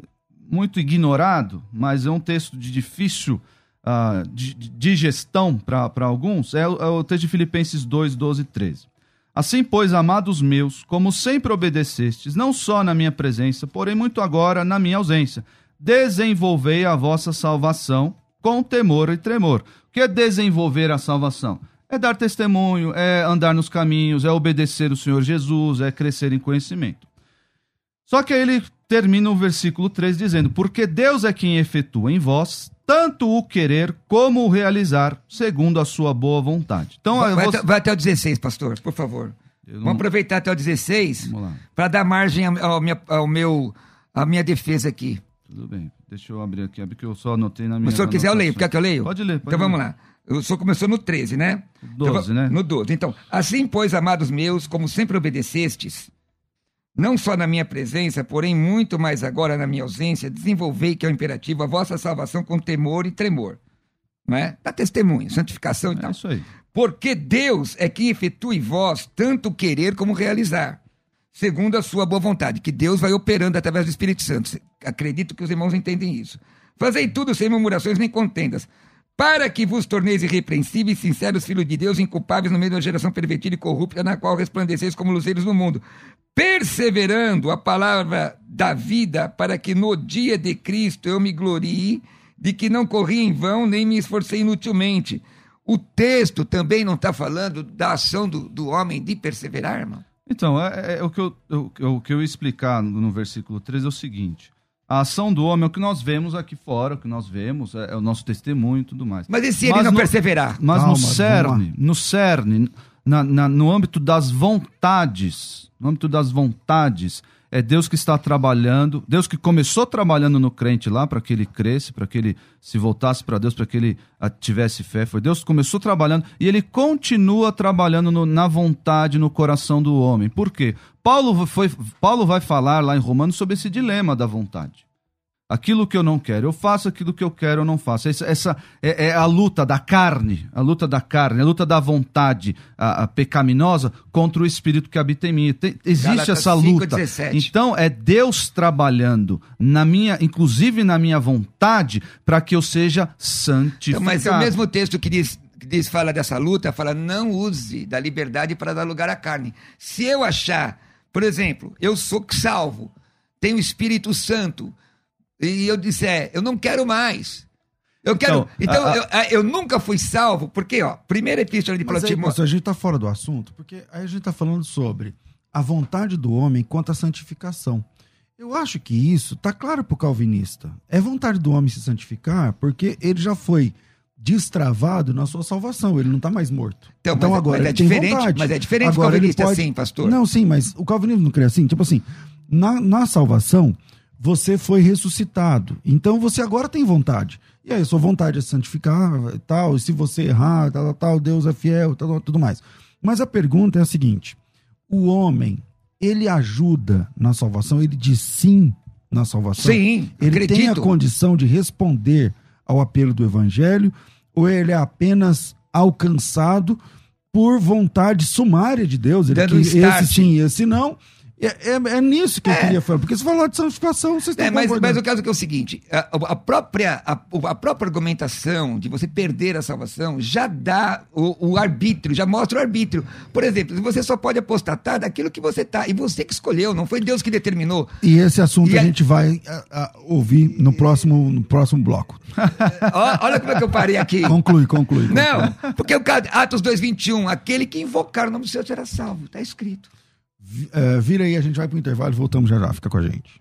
muito ignorado, mas é um texto de difícil uh, digestão para alguns, é, é, o texto de Filipenses 2, 12 e 13. Assim, pois, amados meus, como sempre obedecestes, não só na minha presença, porém muito agora na minha ausência, desenvolvei a vossa salvação com temor e tremor. O que é desenvolver a salvação? É dar testemunho, é andar nos caminhos, é obedecer o Senhor Jesus, é crescer em conhecimento. Só que aí ele termina o versículo 3 dizendo: Porque Deus é quem efetua em vós tanto o querer como o realizar, segundo a sua boa vontade. Então, vai, vou... até, vai até o 16, pastor, por favor. Não... Vamos aproveitar até o 16 para dar margem ao, ao, minha, ao meu, à minha defesa aqui. Tudo bem. Deixa eu abrir aqui, porque eu só anotei na minha. Se o senhor quiser, eu leio. Quer que eu leio? Pode ler. Pode então ler. vamos lá. O senhor começou no 13, né? 12, então, né? No 12. Então, assim, pois, amados meus, como sempre obedecestes, não só na minha presença, porém muito mais agora na minha ausência, desenvolvei, que é o imperativo, a vossa salvação com temor e tremor. Não é? Dá testemunho, santificação e é tal. isso aí. Porque Deus é quem efetua em vós tanto querer como realizar, segundo a sua boa vontade, que Deus vai operando através do Espírito Santo. Acredito que os irmãos entendem isso. Fazei tudo sem murmurações nem contendas, para que vos torneis irrepreensíveis, sinceros filhos de Deus, inculpáveis no meio da geração pervertida e corrupta, na qual resplandeceis como luzeiros no mundo, perseverando a palavra da vida, para que no dia de Cristo eu me glorie de que não corri em vão, nem me esforcei inutilmente. O texto também não está falando da ação do, do homem de perseverar, irmão? Então, é, é, é o, que eu, eu, o que eu explicar no, no versículo 3 é o seguinte. A ação do homem é o que nós vemos aqui fora, o que nós vemos, é, é o nosso testemunho e tudo mais. Mas e se ele mas não no, perseverar? Mas Calma, no cerne, no cerne, na, na, no âmbito das vontades, no âmbito das vontades, é Deus que está trabalhando, Deus que começou trabalhando no crente lá para que ele cresça, para que ele se voltasse para Deus, para que ele ah, tivesse fé. Foi Deus que começou trabalhando e ele continua trabalhando no, na vontade, no coração do homem. Por quê? Paulo, foi, Paulo vai falar lá em Romanos sobre esse dilema da vontade. Aquilo que eu não quero, eu faço aquilo que eu quero, eu não faço. Essa, essa é, é, a luta da carne, a luta da carne, a luta da vontade a, a pecaminosa contra o espírito que habita em mim. Tem, existe Galatas essa luta. 5, então é Deus trabalhando na minha, inclusive na minha vontade, para que eu seja santificado. Então, mas é o mesmo texto que diz que diz fala dessa luta, fala não use da liberdade para dar lugar à carne. Se eu achar, por exemplo, eu sou salvo, tenho o Espírito Santo, e eu disse, é, eu não quero mais. Eu quero. Então, então a, a... Eu, eu, nunca fui salvo, porque, ó, primeira epístola de Timóteo. A gente está fora do assunto, porque aí a gente está falando sobre a vontade do homem quanto à santificação. Eu acho que isso está claro para o calvinista. É vontade do homem se santificar, porque ele já foi destravado na sua salvação, ele não está mais morto. Então, então mas, agora mas é diferente, mas é diferente agora, o calvinista pode... assim, pastor. Não, sim, mas o calvinismo não crê assim, tipo assim, na, na salvação, você foi ressuscitado. Então você agora tem vontade. E aí, sua vontade é santificar e tal, e se você errar, tal, tal, Deus é fiel, tal, tudo mais. Mas a pergunta é a seguinte: o homem, ele ajuda na salvação? Ele diz sim na salvação? Sim, ele acredito. tem a condição de responder ao apelo do evangelho, ou ele é apenas alcançado por vontade sumária de Deus? Ele Dando que esse sim, esse não é, é, é, nisso que eu é. queria falar, porque você falou de santificação, vocês estão é, mas, mas o caso é, é o seguinte: a, a, própria, a, a, própria argumentação de você perder a salvação já dá o, o, arbítrio, já mostra o arbítrio. Por exemplo, você só pode apostatar daquilo que você está, e você que escolheu, não foi Deus que determinou. E esse assunto e a, gente vai ouvir no próximo, no próximo bloco. *laughs* Olha como é que eu parei aqui. Conclui, conclui. conclui. Não, porque o Atos 2,21, aquele que invocar o nome do Senhor será salvo, está escrito. É, vira aí, a gente vai pro intervalo e voltamos já já. Fica com a gente.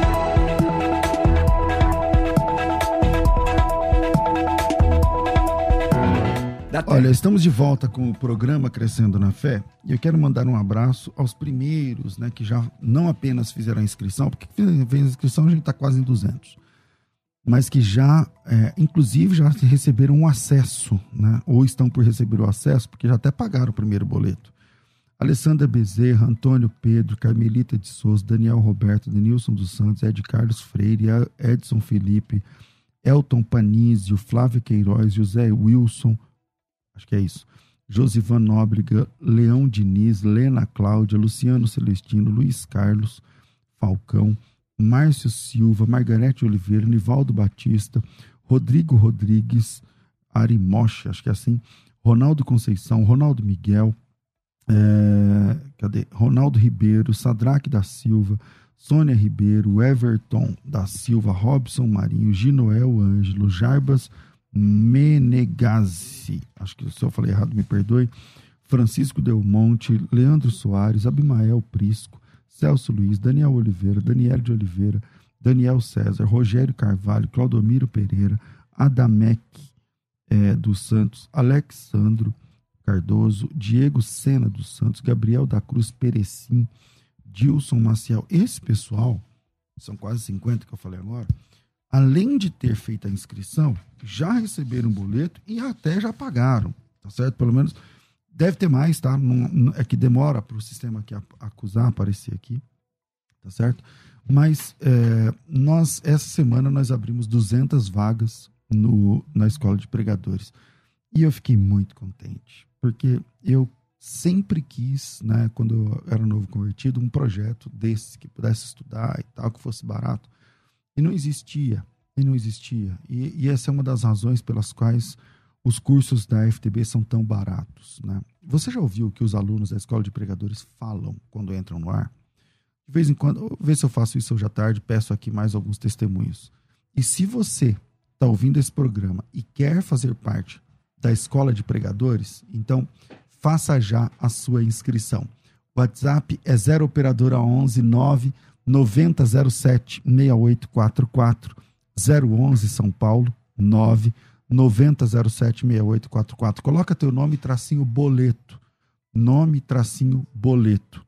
Olha, estamos de volta com o programa Crescendo na Fé e eu quero mandar um abraço aos primeiros, né, que já não apenas fizeram a inscrição, porque fez a inscrição a gente está quase em 200, mas que já, é, inclusive, já receberam um acesso, né, ou estão por receber o acesso, porque já até pagaram o primeiro boleto. Alessandra Bezerra, Antônio Pedro, Carmelita de Souza, Daniel Roberto, Denilson dos Santos, Ed Carlos Freire, Edson Felipe, Elton Panísio, Flávio Queiroz, José Wilson, acho que é isso. Josivan Nóbrega, Leão Diniz, Lena Cláudia, Luciano Celestino, Luiz Carlos Falcão, Márcio Silva, Margarete Oliveira, Nivaldo Batista, Rodrigo Rodrigues, Ari acho que é assim, Ronaldo Conceição, Ronaldo Miguel, é, cadê? Ronaldo Ribeiro, Sadraque da Silva, Sônia Ribeiro, Everton da Silva, Robson Marinho, Ginoel Ângelo, Jarbas Menegazzi, acho que se eu falei errado, me perdoe, Francisco Del Monte, Leandro Soares, Abimael Prisco, Celso Luiz, Daniel Oliveira, Daniel de Oliveira, Daniel César, Rogério Carvalho, Claudomiro Pereira, Adamec é, dos Santos, Alexandro Cardoso, Diego Sena dos Santos, Gabriel da Cruz Perecim, Dilson Maciel. Esse pessoal, são quase 50 que eu falei agora, além de ter feito a inscrição, já receberam um boleto e até já pagaram, tá certo? Pelo menos deve ter mais, tá? Não, é que demora para o sistema aqui acusar, aparecer aqui, tá certo? Mas é, nós, essa semana, nós abrimos 200 vagas no, na escola de pregadores. E eu fiquei muito contente, porque eu sempre quis, né, quando eu era novo convertido, um projeto desse, que pudesse estudar e tal, que fosse barato. Não existia, e não existia. E, e, essa é uma das razões pelas quais os cursos da FTB são tão baratos. Né? Você já ouviu o que os alunos da Escola de Pregadores falam quando entram no ar? De vez em quando, vê se eu faço isso hoje à tarde, peço aqui mais alguns testemunhos. E se você está ouvindo esse programa e quer fazer parte da Escola de Pregadores, então faça já a sua inscrição. WhatsApp é 0 operadora 11 9 9007 6844 011 São Paulo 9 9007 6844. Coloca teu nome tracinho boleto. Nome tracinho boleto.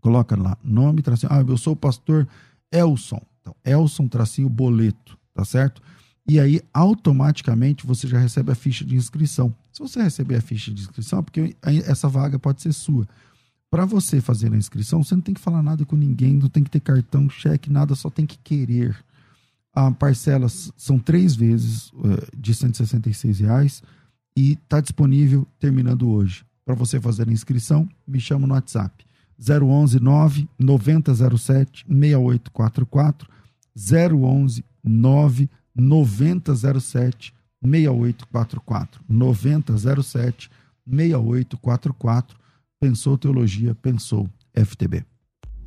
Coloca lá, nome tracinho. Ah, eu sou o pastor Elson. Então, Elson tracinho boleto, tá certo? E aí, automaticamente, você já recebe a ficha de inscrição. Se você receber a ficha de inscrição, é porque essa vaga pode ser sua. Para você fazer a inscrição, você não tem que falar nada com ninguém, não tem que ter cartão, cheque, nada, só tem que querer. A parcela são três vezes uh, de 166 reais e está disponível terminando hoje. Para você fazer a inscrição, me chama no WhatsApp 011 9 9007 6844 011 9 9007 6844 9007 6844 Pensou Teologia, pensou FTB.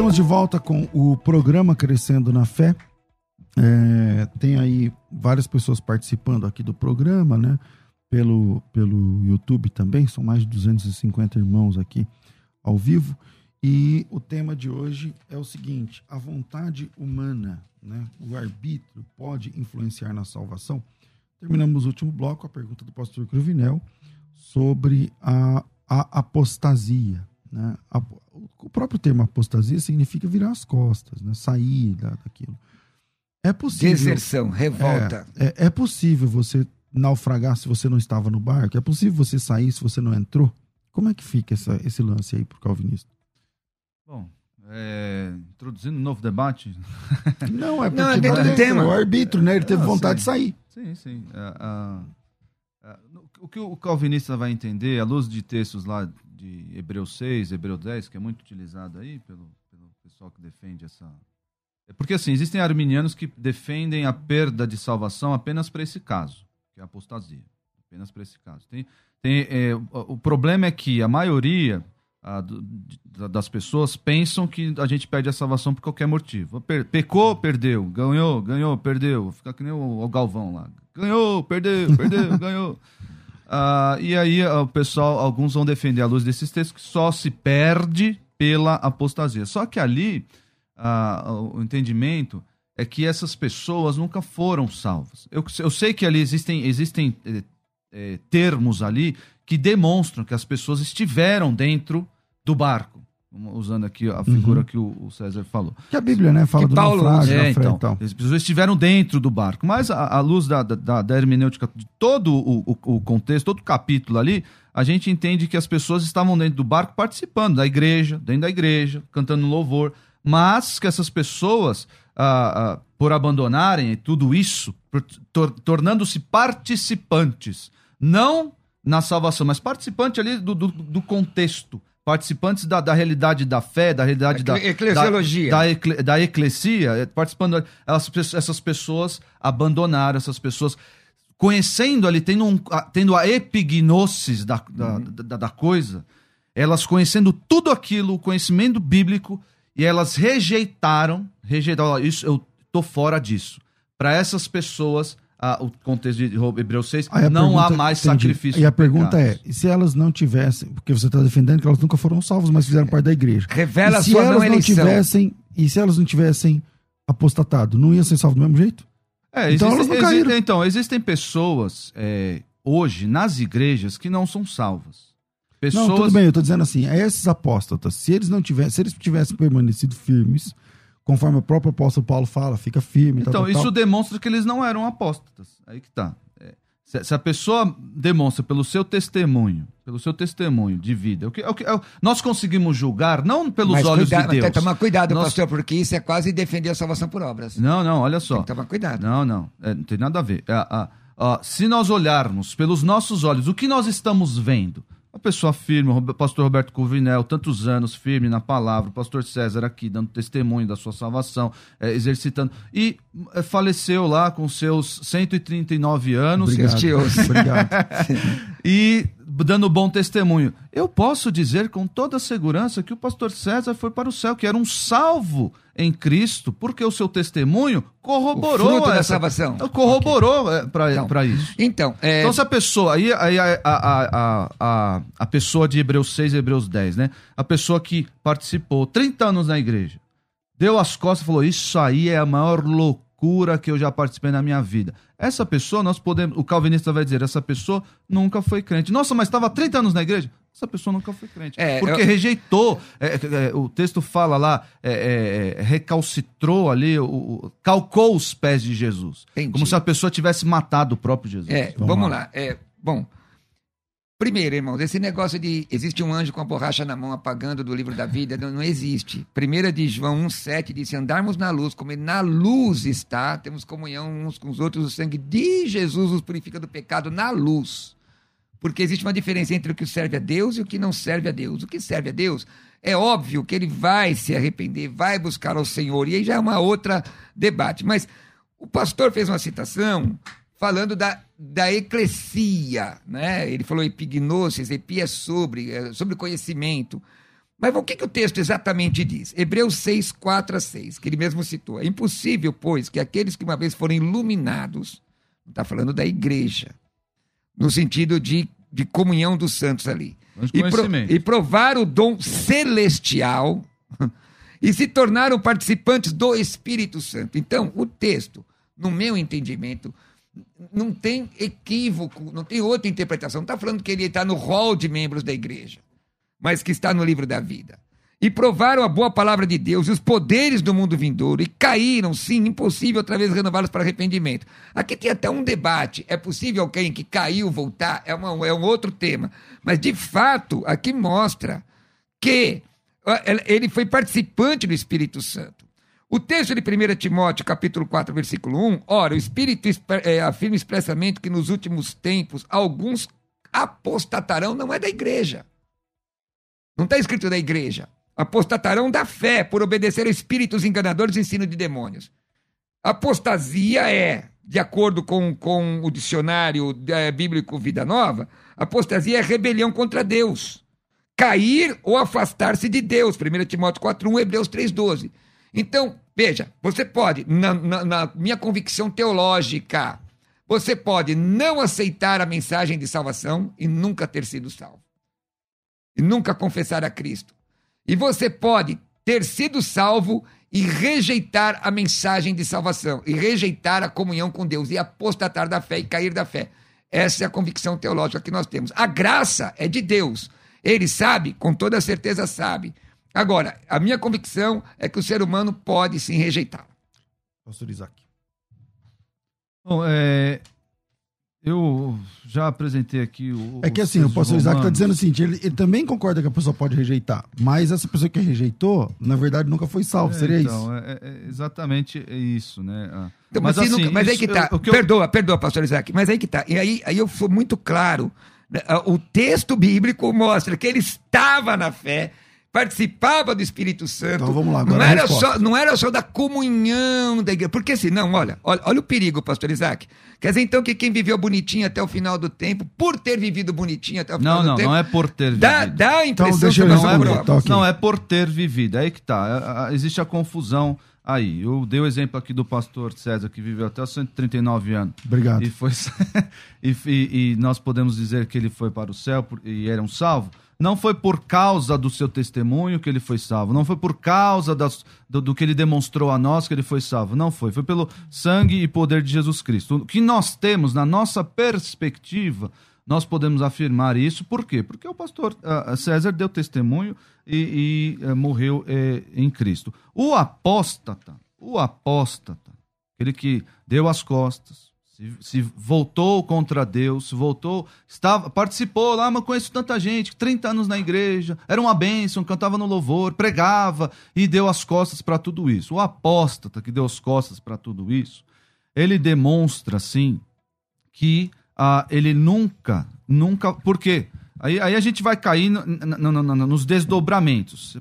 Estamos de volta com o programa Crescendo na Fé. É, tem aí várias pessoas participando aqui do programa, né? Pelo, pelo YouTube também, são mais de 250 irmãos aqui ao vivo. E o tema de hoje é o seguinte: a vontade humana, né? o arbítrio, pode influenciar na salvação? Terminamos o último bloco, a pergunta do pastor Cruvinel sobre a, a apostasia. Né? O próprio termo apostasia significa virar as costas, né? sair da, daquilo. É possível. Deserção, revolta. É, é, é possível você naufragar se você não estava no barco? É possível você sair se você não entrou? Como é que fica essa, esse lance aí para o calvinista? Bom, é, introduzindo um novo debate. *laughs* Não, é porque Não, é dentro do tema. o arbítrio, né? Ele teve Ah, vontade sim. de sair. Sim, sim. É, ah, ah, o que o calvinista vai entender, à luz de textos lá de Hebreus 6, Hebreus 10, que é muito utilizado aí pelo, pelo pessoal que defende essa. É porque assim, existem arminianos que defendem a perda de salvação apenas para esse caso, que é a apostasia. Apenas para esse caso. Tem, tem, é, o, problema é que a maioria da- das pessoas pensam que a gente perde a salvação por qualquer motivo. Pecou, perdeu. Ganhou, ganhou, perdeu. Fica que nem o, o Galvão lá. Ganhou, perdeu, perdeu, *laughs* ganhou. Ah, e aí ah, o pessoal, alguns vão defender à luz desses textos que só se perde pela apostasia. Só que ali ah, o entendimento é que essas pessoas nunca foram salvas. Eu, eu sei que ali existem, existem eh, eh, termos ali que demonstram que as pessoas estiveram dentro do barco. Usando aqui a figura que o, César falou. Que a Bíblia, né? Fala Que do Paulo naufrágio, É, então, e as pessoas estiveram dentro do barco, mas à luz da, da, da hermenêutica de todo o, o, o contexto, todo o capítulo ali, a gente entende que as pessoas estavam dentro do barco participando da igreja, dentro da igreja, cantando louvor, mas que essas pessoas, ah, ah, por abandonarem tudo isso, tor- tornando-se participantes, não na salvação, mas participante ali do, do, do contexto, participantes da, da realidade da fé, da realidade da, Ecle- eclesiologia. da, da, ecle- da eclesia, eh, participando, elas, essas pessoas abandonaram, essas pessoas conhecendo ali, tendo, um, a, tendo a epignosis da, da, da, da coisa, elas conhecendo tudo aquilo, o conhecimento bíblico, e elas rejeitaram, rejeitaram, isso, eu tô fora disso. Para essas pessoas, o contexto de Hebreus 6, Aí a não há pergunta- mais entendi. sacrifício. E a pergunta é: pecados. e se elas não tivessem, porque você está defendendo que elas nunca foram salvas, mas fizeram parte da igreja. Revela e se sua elas não eleição. tivessem, e se elas não tivessem apostatado, não ia ser salvo do mesmo jeito? É, Então existem, elas não exi- caíram. então, existem pessoas é, hoje nas igrejas que não são salvas. Pessoas. Não, tudo bem, eu tô dizendo assim, a esses apóstatas, se eles não tivessem, se eles tivessem permanecido firmes, conforme o próprio apóstolo Paulo fala, fica firme. Então, tal, isso tal. demonstra que eles não eram apóstatas. Aí que tá. É, se, a pessoa demonstra pelo seu testemunho, pelo seu testemunho de vida, o que, é o que- é nós conseguimos julgar não pelos Mas olhos cuidado, de Deus. Tomar cuidado, Nós- pastor, porque isso é quase defender a salvação por obras. Não, não, olha só. Tem que tomar cuidado. Não, não, é, não tem nada a ver. É, a- a- se nós olharmos pelos nossos olhos, o que nós estamos vendo? A pessoa firme, o pastor Roberto Covinel, tantos anos firme na palavra, o pastor César aqui dando testemunho da sua salvação, é, exercitando. E é, faleceu lá com seus 139 anos Obrigado. Obrigado. *laughs* *laughs* e dando bom testemunho. Eu posso dizer com toda segurança que o pastor César foi para o céu, que era um salvo em Cristo, porque o seu testemunho corroborou O fruto da essa- salvação. Corroborou é, para Então, isso. Então, é, Então, se a pessoa, aí, aí a, a, a, a, a pessoa de Hebreus 6 e Hebreus 10, né? A pessoa que participou 30 anos na igreja, deu as costas e falou: Isso aí é a maior loucura que eu já participei na minha vida. Essa pessoa, nós podemos. O calvinista vai dizer: essa pessoa nunca foi crente. Nossa, mas estava 30 anos na igreja? Essa pessoa nunca foi crente. É, porque eu- rejeitou. é, é, é, o texto fala lá, é, é, recalcitrou ali, o, o- calcou os pés de Jesus. Entendi. Como se a pessoa tivesse matado o próprio Jesus. É, vamos, lá. É, bom, primeiro, irmãos, esse negócio de existe um anjo com a borracha na mão apagando do livro da vida, não, não existe. Primeira de João 1,7 diz: andarmos na luz, como na luz está, temos comunhão uns com os outros, o sangue de Jesus nos purifica do pecado na luz. Porque existe uma diferença entre o que serve a Deus e o que não serve a Deus. O que serve a Deus é óbvio que ele vai se arrepender, vai buscar ao Senhor, e aí já é uma outra debate. Mas o pastor fez uma citação falando da, da eclesia, né? Ele falou epignosis, epi é sobre, é sobre conhecimento. Mas o que, que o texto exatamente diz? Hebreus 6, 4 a 6, que ele mesmo citou. É impossível, pois, que aqueles que uma vez foram iluminados, está falando da igreja, no sentido de, de comunhão dos santos ali, e, pro- e provar o dom celestial *laughs* e se tornaram participantes do Espírito Santo. Então, o texto, no meu entendimento, Não tem equívoco, não tem outra interpretação. Não está falando que ele está no rol de membros da igreja, mas que está no livro da vida. E provaram a boa palavra de Deus e os poderes do mundo vindouro, e caíram, sim, impossível outra vez renová-los para arrependimento. Aqui tem até um debate: é possível alguém que caiu voltar? É, uma, é um outro tema. Mas, de fato, aqui mostra que ele foi participante do Espírito Santo. O texto de 1 Timóteo, capítulo 4, versículo 1, ora, o Espírito é, afirma expressamente que nos últimos tempos alguns apostatarão, não é da igreja. Não está escrito da igreja. Apostatarão da fé por obedecer a espíritos enganadores e ensino de demônios. Apostasia é, de acordo com, com o dicionário é, bíblico Vida Nova, apostasia é rebelião contra Deus. Cair ou afastar-se de Deus. 1 Timóteo 4, 1, Hebreus 3, 12. Então, veja, você pode, na, na, na minha convicção teológica, você pode não aceitar a mensagem de salvação e nunca ter sido salvo. E nunca confessar a Cristo. E você pode ter sido salvo e rejeitar a mensagem de salvação, e rejeitar a comunhão com Deus, e apostatar da fé e cair da fé. Essa é a convicção teológica que nós temos. A graça é de Deus. Ele sabe, com toda certeza sabe. Agora, a minha convicção é que o ser humano pode sim rejeitar. Pastor Isaac. Bom, é, eu já apresentei aqui o. É que assim, o pastor Isaac está dizendo o seguinte: ele, ele, também concorda que a pessoa pode rejeitar, mas essa pessoa que rejeitou, na verdade, nunca foi salvo. É, seria então, isso? É, é exatamente isso, né? Ah, então, mas, mas, assim, nunca, mas isso, aí que tá. Eu, eu... Perdoa, perdoa, pastor Isaac, mas aí que tá. E aí, aí eu fui muito claro. Né? O texto bíblico mostra que ele estava na fé participava do Espírito Santo. Então vamos lá, agora não era, só, não era só da comunhão da igreja. Porque senão, olha, olha, olha o perigo, pastor Isaac. Quer dizer, então, que quem viveu bonitinho até o final do tempo, por ter vivido bonitinho até o final não, do não, tempo. Não, não é por ter vivido. Dá, dá a então, impressão então, que não, não é, por, não, é por ter vivido. É aí que tá. É, existe a confusão aí. Eu dei o exemplo aqui do pastor César, que viveu até os 139 anos. Obrigado. E, foi, *laughs* e, e, e nós podemos dizer que ele foi para o céu e era um salvo. Não foi por causa do seu testemunho que ele foi salvo. Não foi por causa das, do, do, que ele demonstrou a nós que ele foi salvo. Não foi. Foi pelo sangue e poder de Jesus Cristo. O que nós temos na nossa perspectiva, nós podemos afirmar isso. Por quê? Porque o pastor uh, César deu testemunho e, e uh, morreu uh, em Cristo. O apóstata, o apóstata, aquele que deu as costas, se, se, voltou contra Deus, se voltou, estava, participou lá, mas conheço tanta gente, 30 anos na igreja, era uma bênção, cantava no louvor, pregava e deu as costas para tudo isso. O apóstata que deu as costas para tudo isso, ele demonstra, sim, que ah, ele nunca, nunca, por quê? Aí, aí a gente vai cair no, no, no, nos desdobramentos.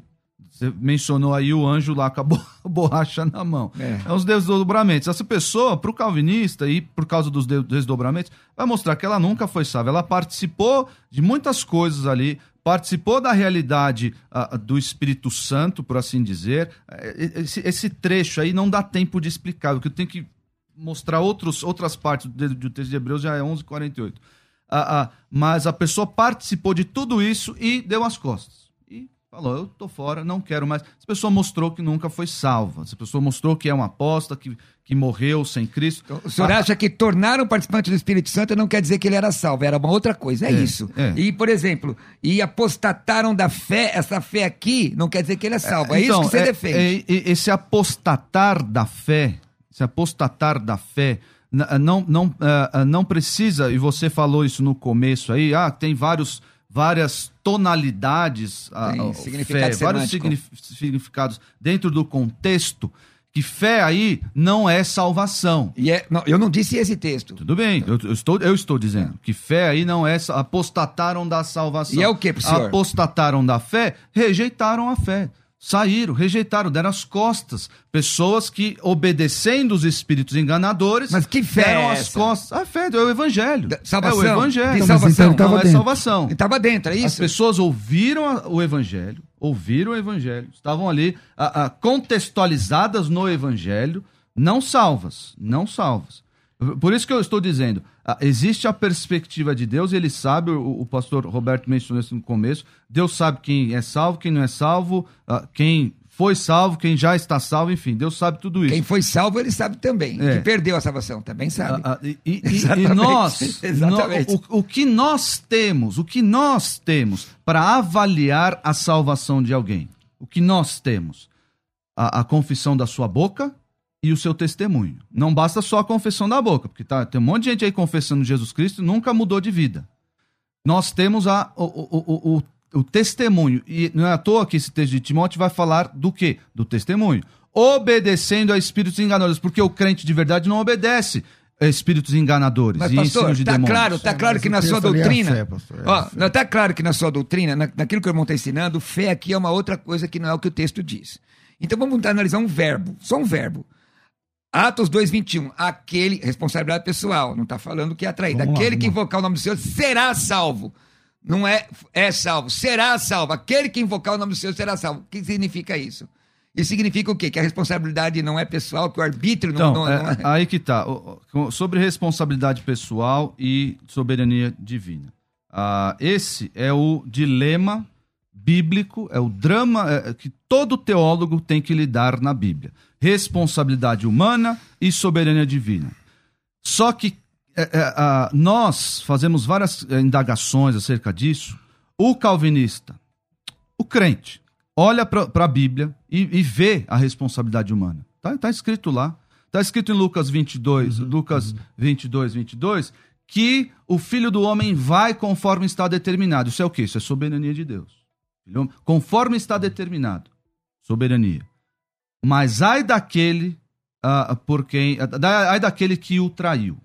Você mencionou aí o anjo lá com a *laughs* borracha na mão. É, é os desdobramentos. Essa pessoa, para o calvinista e por causa dos desdobramentos, vai mostrar que ela nunca foi salva. Ela participou de muitas coisas ali, participou da realidade uh, do Espírito Santo, por assim dizer. É, esse, esse, trecho aí não dá tempo de explicar, porque eu tenho que mostrar outros, outras partes do, do texto de Hebreus, já é 11h48. Uh, uh, mas a pessoa participou de tudo isso e deu as costas. Falou, eu tô fora, não quero mais. Essa pessoa mostrou que nunca foi salva. Essa pessoa mostrou que é uma aposta, que, que morreu sem Cristo. Então, o senhor acha que tornar um participante do Espírito Santo não quer dizer que ele era salvo, era uma outra coisa, é, é isso. É. E, por exemplo, e apostataram da fé, essa fé aqui não quer dizer que ele é salvo. É, então, isso que você é, defende. É, esse apostatar da fé, esse apostatar da fé, não, não, uh, não precisa, e você falou isso no começo aí, ah, tem vários várias tonalidades, a, fé, vários significados dentro do contexto, que fé aí não é salvação. E é, não, eu não disse esse texto. Tudo bem, eu, eu estou, eu estou dizendo que fé aí não é apostataram da salvação. E é o que, senhor? Apostataram da fé, rejeitaram a fé saíram, rejeitaram, deram as costas. Pessoas que, obedecendo os espíritos enganadores, mas que fé deram é as costas. A fé é o evangelho. Da, salvação. É o evangelho. De salvação. Então, não é salvação. Estava dentro, é isso? As pessoas ouviram o evangelho, ouviram o evangelho, estavam ali a, a, contextualizadas no evangelho, não salvas, não salvas. Por isso que eu estou dizendo, existe a perspectiva de Deus, ele sabe, o, o, pastor Roberto mencionou isso no começo, Deus sabe quem é salvo, quem não é salvo, quem foi salvo, quem já está salvo, enfim, Deus sabe tudo isso. Quem foi salvo, ele sabe também. É. Que perdeu a salvação, também sabe. Ah, ah, e, e- e- *laughs* e Exatamente, nós, exatamente. no- o, o que nós temos, o que nós temos para avaliar a salvação de alguém? O que nós temos? A, a confissão da sua boca e o seu testemunho. Não basta só a confissão da boca, porque tá, tem um monte de gente aí confessando Jesus Cristo e nunca mudou de vida. Nós temos a, o, o, o, o, o testemunho. E não é à toa que esse texto de Timóteo vai falar do quê? Do testemunho. Obedecendo a espíritos enganadores, porque o crente de verdade não obedece a espíritos enganadores Mas, e pastor, de tá demônios. claro, tá claro mas que na sua é doutrina. fé, pastor, é ó, não tá claro que na sua doutrina, na, naquilo que o irmão está ensinando, fé aqui é uma outra coisa que não é o que o texto diz. Então vamos analisar um verbo, só um verbo. Atos 2,21. Aquele, responsabilidade pessoal, não está falando que é atraído. Vamos lá, Aquele que lá. invocar o nome do Senhor será salvo. Não é é salvo, será salvo. Aquele que invocar o nome do Senhor será salvo. O que significa isso? Isso significa o quê? Que a responsabilidade não é pessoal, que o arbítrio não, Então, não- é, não é. aí que tá. Sobre responsabilidade pessoal e soberania divina. Ah, esse é o dilema bíblico, é o drama é, que todo teólogo tem que lidar na Bíblia. Responsabilidade humana e soberania divina. Só que é, é, ah, nós fazemos várias é, indagações acerca disso. O calvinista, o crente, olha para a Bíblia e, e vê a responsabilidade humana. Tá, tá escrito lá. Tá escrito em Lucas 22, Lucas 22, 22, que o filho do homem vai conforme está determinado. Isso é o quê? Isso é soberania de Deus. Conforme está determinado. Soberania. Mas ai daquele ah, por quem. ah, Ai daquele que o traiu.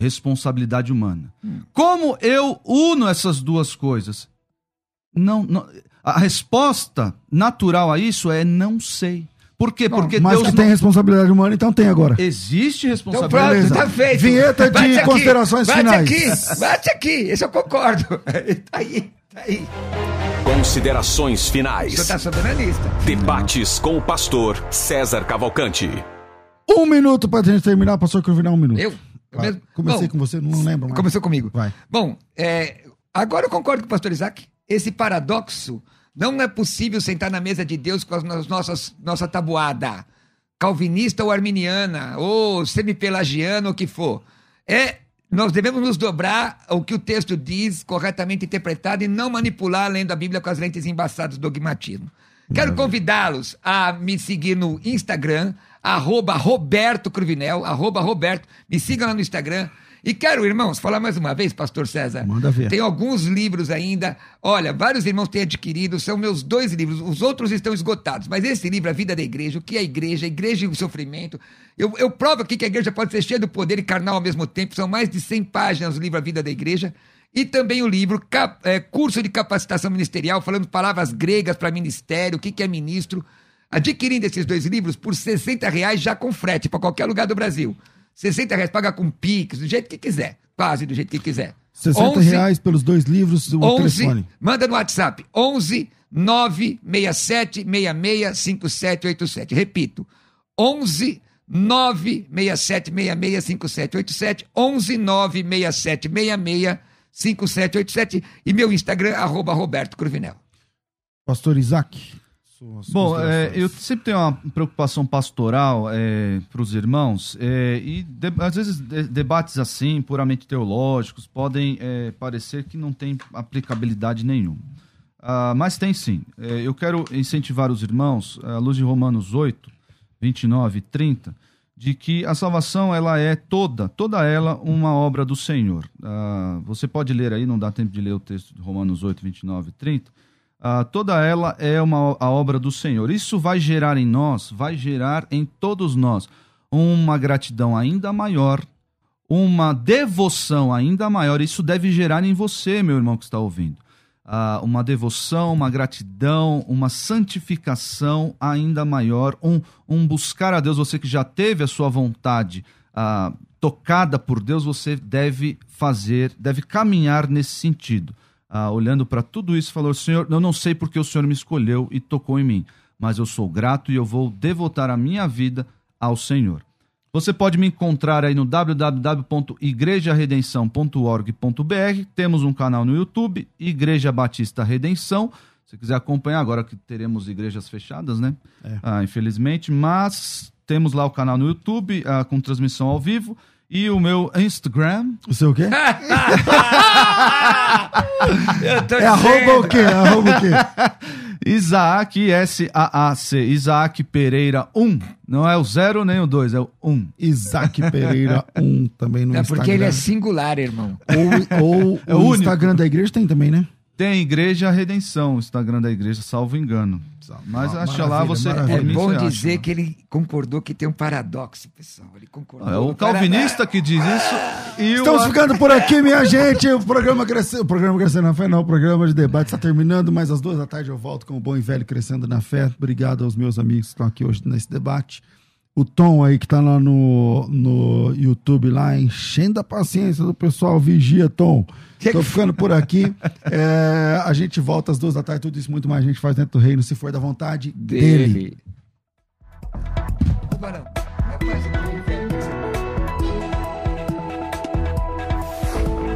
Responsabilidade humana. Como eu uno essas duas coisas? Não, não- a resposta natural a isso é não sei. Por quê? Porque Mas Deus que não... tem responsabilidade humana, então tem agora. existe Então responsabilidade. pronto, Beleza. tá feito. Vinheta de Bate aqui, considerações bate finais. aqui, bate aqui, esse eu concordo. *laughs* tá aí, tá aí. Considerações finais. tá. Debates com o pastor César Cavalcante. Um minuto pra gente terminar, pastor Cruvinal, um minuto. Eu? Eu Vai. Comecei Bom, com você, não lembro mais. Começou comigo. Vai. Bom, é, agora eu concordo com o pastor Isaac. Esse paradoxo não é possível sentar na mesa de Deus com nossas nossa tabuada, calvinista ou arminiana, ou semipelagiana, ou o que for. É, nós devemos nos dobrar ao que o texto diz, corretamente interpretado, e não manipular lendo a Bíblia com as lentes embaçadas do dogmatismo. Quero convidá-los a me seguir no Instagram, arroba Roberto Cruvinel, arroba Roberto, me sigam lá no Instagram. E quero, irmãos, falar mais uma vez, pastor César. Manda ver. Tem alguns livros ainda. Olha, vários irmãos têm adquirido, são meus dois livros. Os outros estão esgotados. Mas esse livro, A Vida da Igreja, o que é a igreja, a igreja e o sofrimento. Eu, eu provo aqui que a igreja pode ser cheia do poder e carnal ao mesmo tempo. São mais de 100 páginas o livro A Vida da Igreja. E também o livro Cap- é, Curso de Capacitação Ministerial, falando palavras gregas para ministério, o que, que é ministro. Adquirindo esses dois livros por 60 reais já com frete para qualquer lugar do Brasil. 60 reais, paga com Pix, do jeito que quiser. Quase do jeito que quiser. 60 11 reais pelos dois livros, o 11, telefone. manda no WhatsApp, 11 967 66 5787. Repito, 11 967 66 5787, 11 967 66 5787 e meu Instagram, arroba Roberto Cruvinel. Pastor Isaac. Suas Bom, é, eu sempre tenho uma preocupação pastoral para os irmãos, é, e de- às vezes de- debates assim, puramente teológicos, podem é, parecer que não tem aplicabilidade nenhuma. Ah, mas tem sim. É, eu quero incentivar os irmãos, à luz de Romanos 8, 29 e 30, de que a salvação ela é toda, toda ela uma obra do Senhor. Ah, você pode ler aí, não dá tempo de ler o texto de Romanos 8, 29 e 30. Ah, toda ela é uma, a obra do Senhor. Isso vai gerar em nós, vai gerar em todos nós uma gratidão ainda maior, uma devoção ainda maior. Isso deve gerar em você, meu irmão que está ouvindo. Ah, uma devoção, uma gratidão, uma santificação ainda maior, um, um buscar a Deus. Você que já teve a sua vontade ah, tocada por Deus, você deve fazer, deve caminhar nesse sentido. Ah, olhando para tudo isso, falou: Senhor, eu não sei porque o Senhor me escolheu e tocou em mim, mas eu sou grato e eu vou devotar a minha vida ao Senhor. Você pode me encontrar aí no www.igrejaredenção.org.br. Temos um canal no YouTube, Igreja Batista Redenção. Se quiser acompanhar, agora que teremos igrejas fechadas, né? É. Ah, infelizmente, mas temos lá o canal no YouTube ah, com transmissão ao vivo e o meu Instagram. O seu quê? *laughs* Tô É arroba o quê? Arroba o quê? Isaac, S-A-A-C, Isaac Pereira 1. Não é o 0 nem o 2, é o 1. Isaac Pereira 1 *laughs* também no É Instagram. porque ele é singular, irmão. Ou, ou *laughs* É o único. Instagram da igreja tem também, né? Tem Igreja Redenção, o Instagram da igreja, salvo engano. Mas Ma- acha lá, você. É mim, bom você acha dizer lá. que ele concordou que tem um paradoxo, pessoal. Ele concordou. É o calvinista que diz isso e Estamos o. ficando por aqui, minha gente. O programa Crescendo, o programa Crescendo na Fé, não, o programa de debate está terminando, mas às duas da tarde eu volto com o Bom e Velho Crescendo na Fé. Obrigado aos meus amigos que estão aqui hoje nesse debate. O Tom aí que tá lá no, no YouTube, lá, enchendo a paciência do pessoal. Vigia, Tom. Tô ficando por aqui. *laughs* É, a gente volta às duas da tarde. Tudo isso muito mais a gente faz dentro do reino, se for da vontade dele. dele.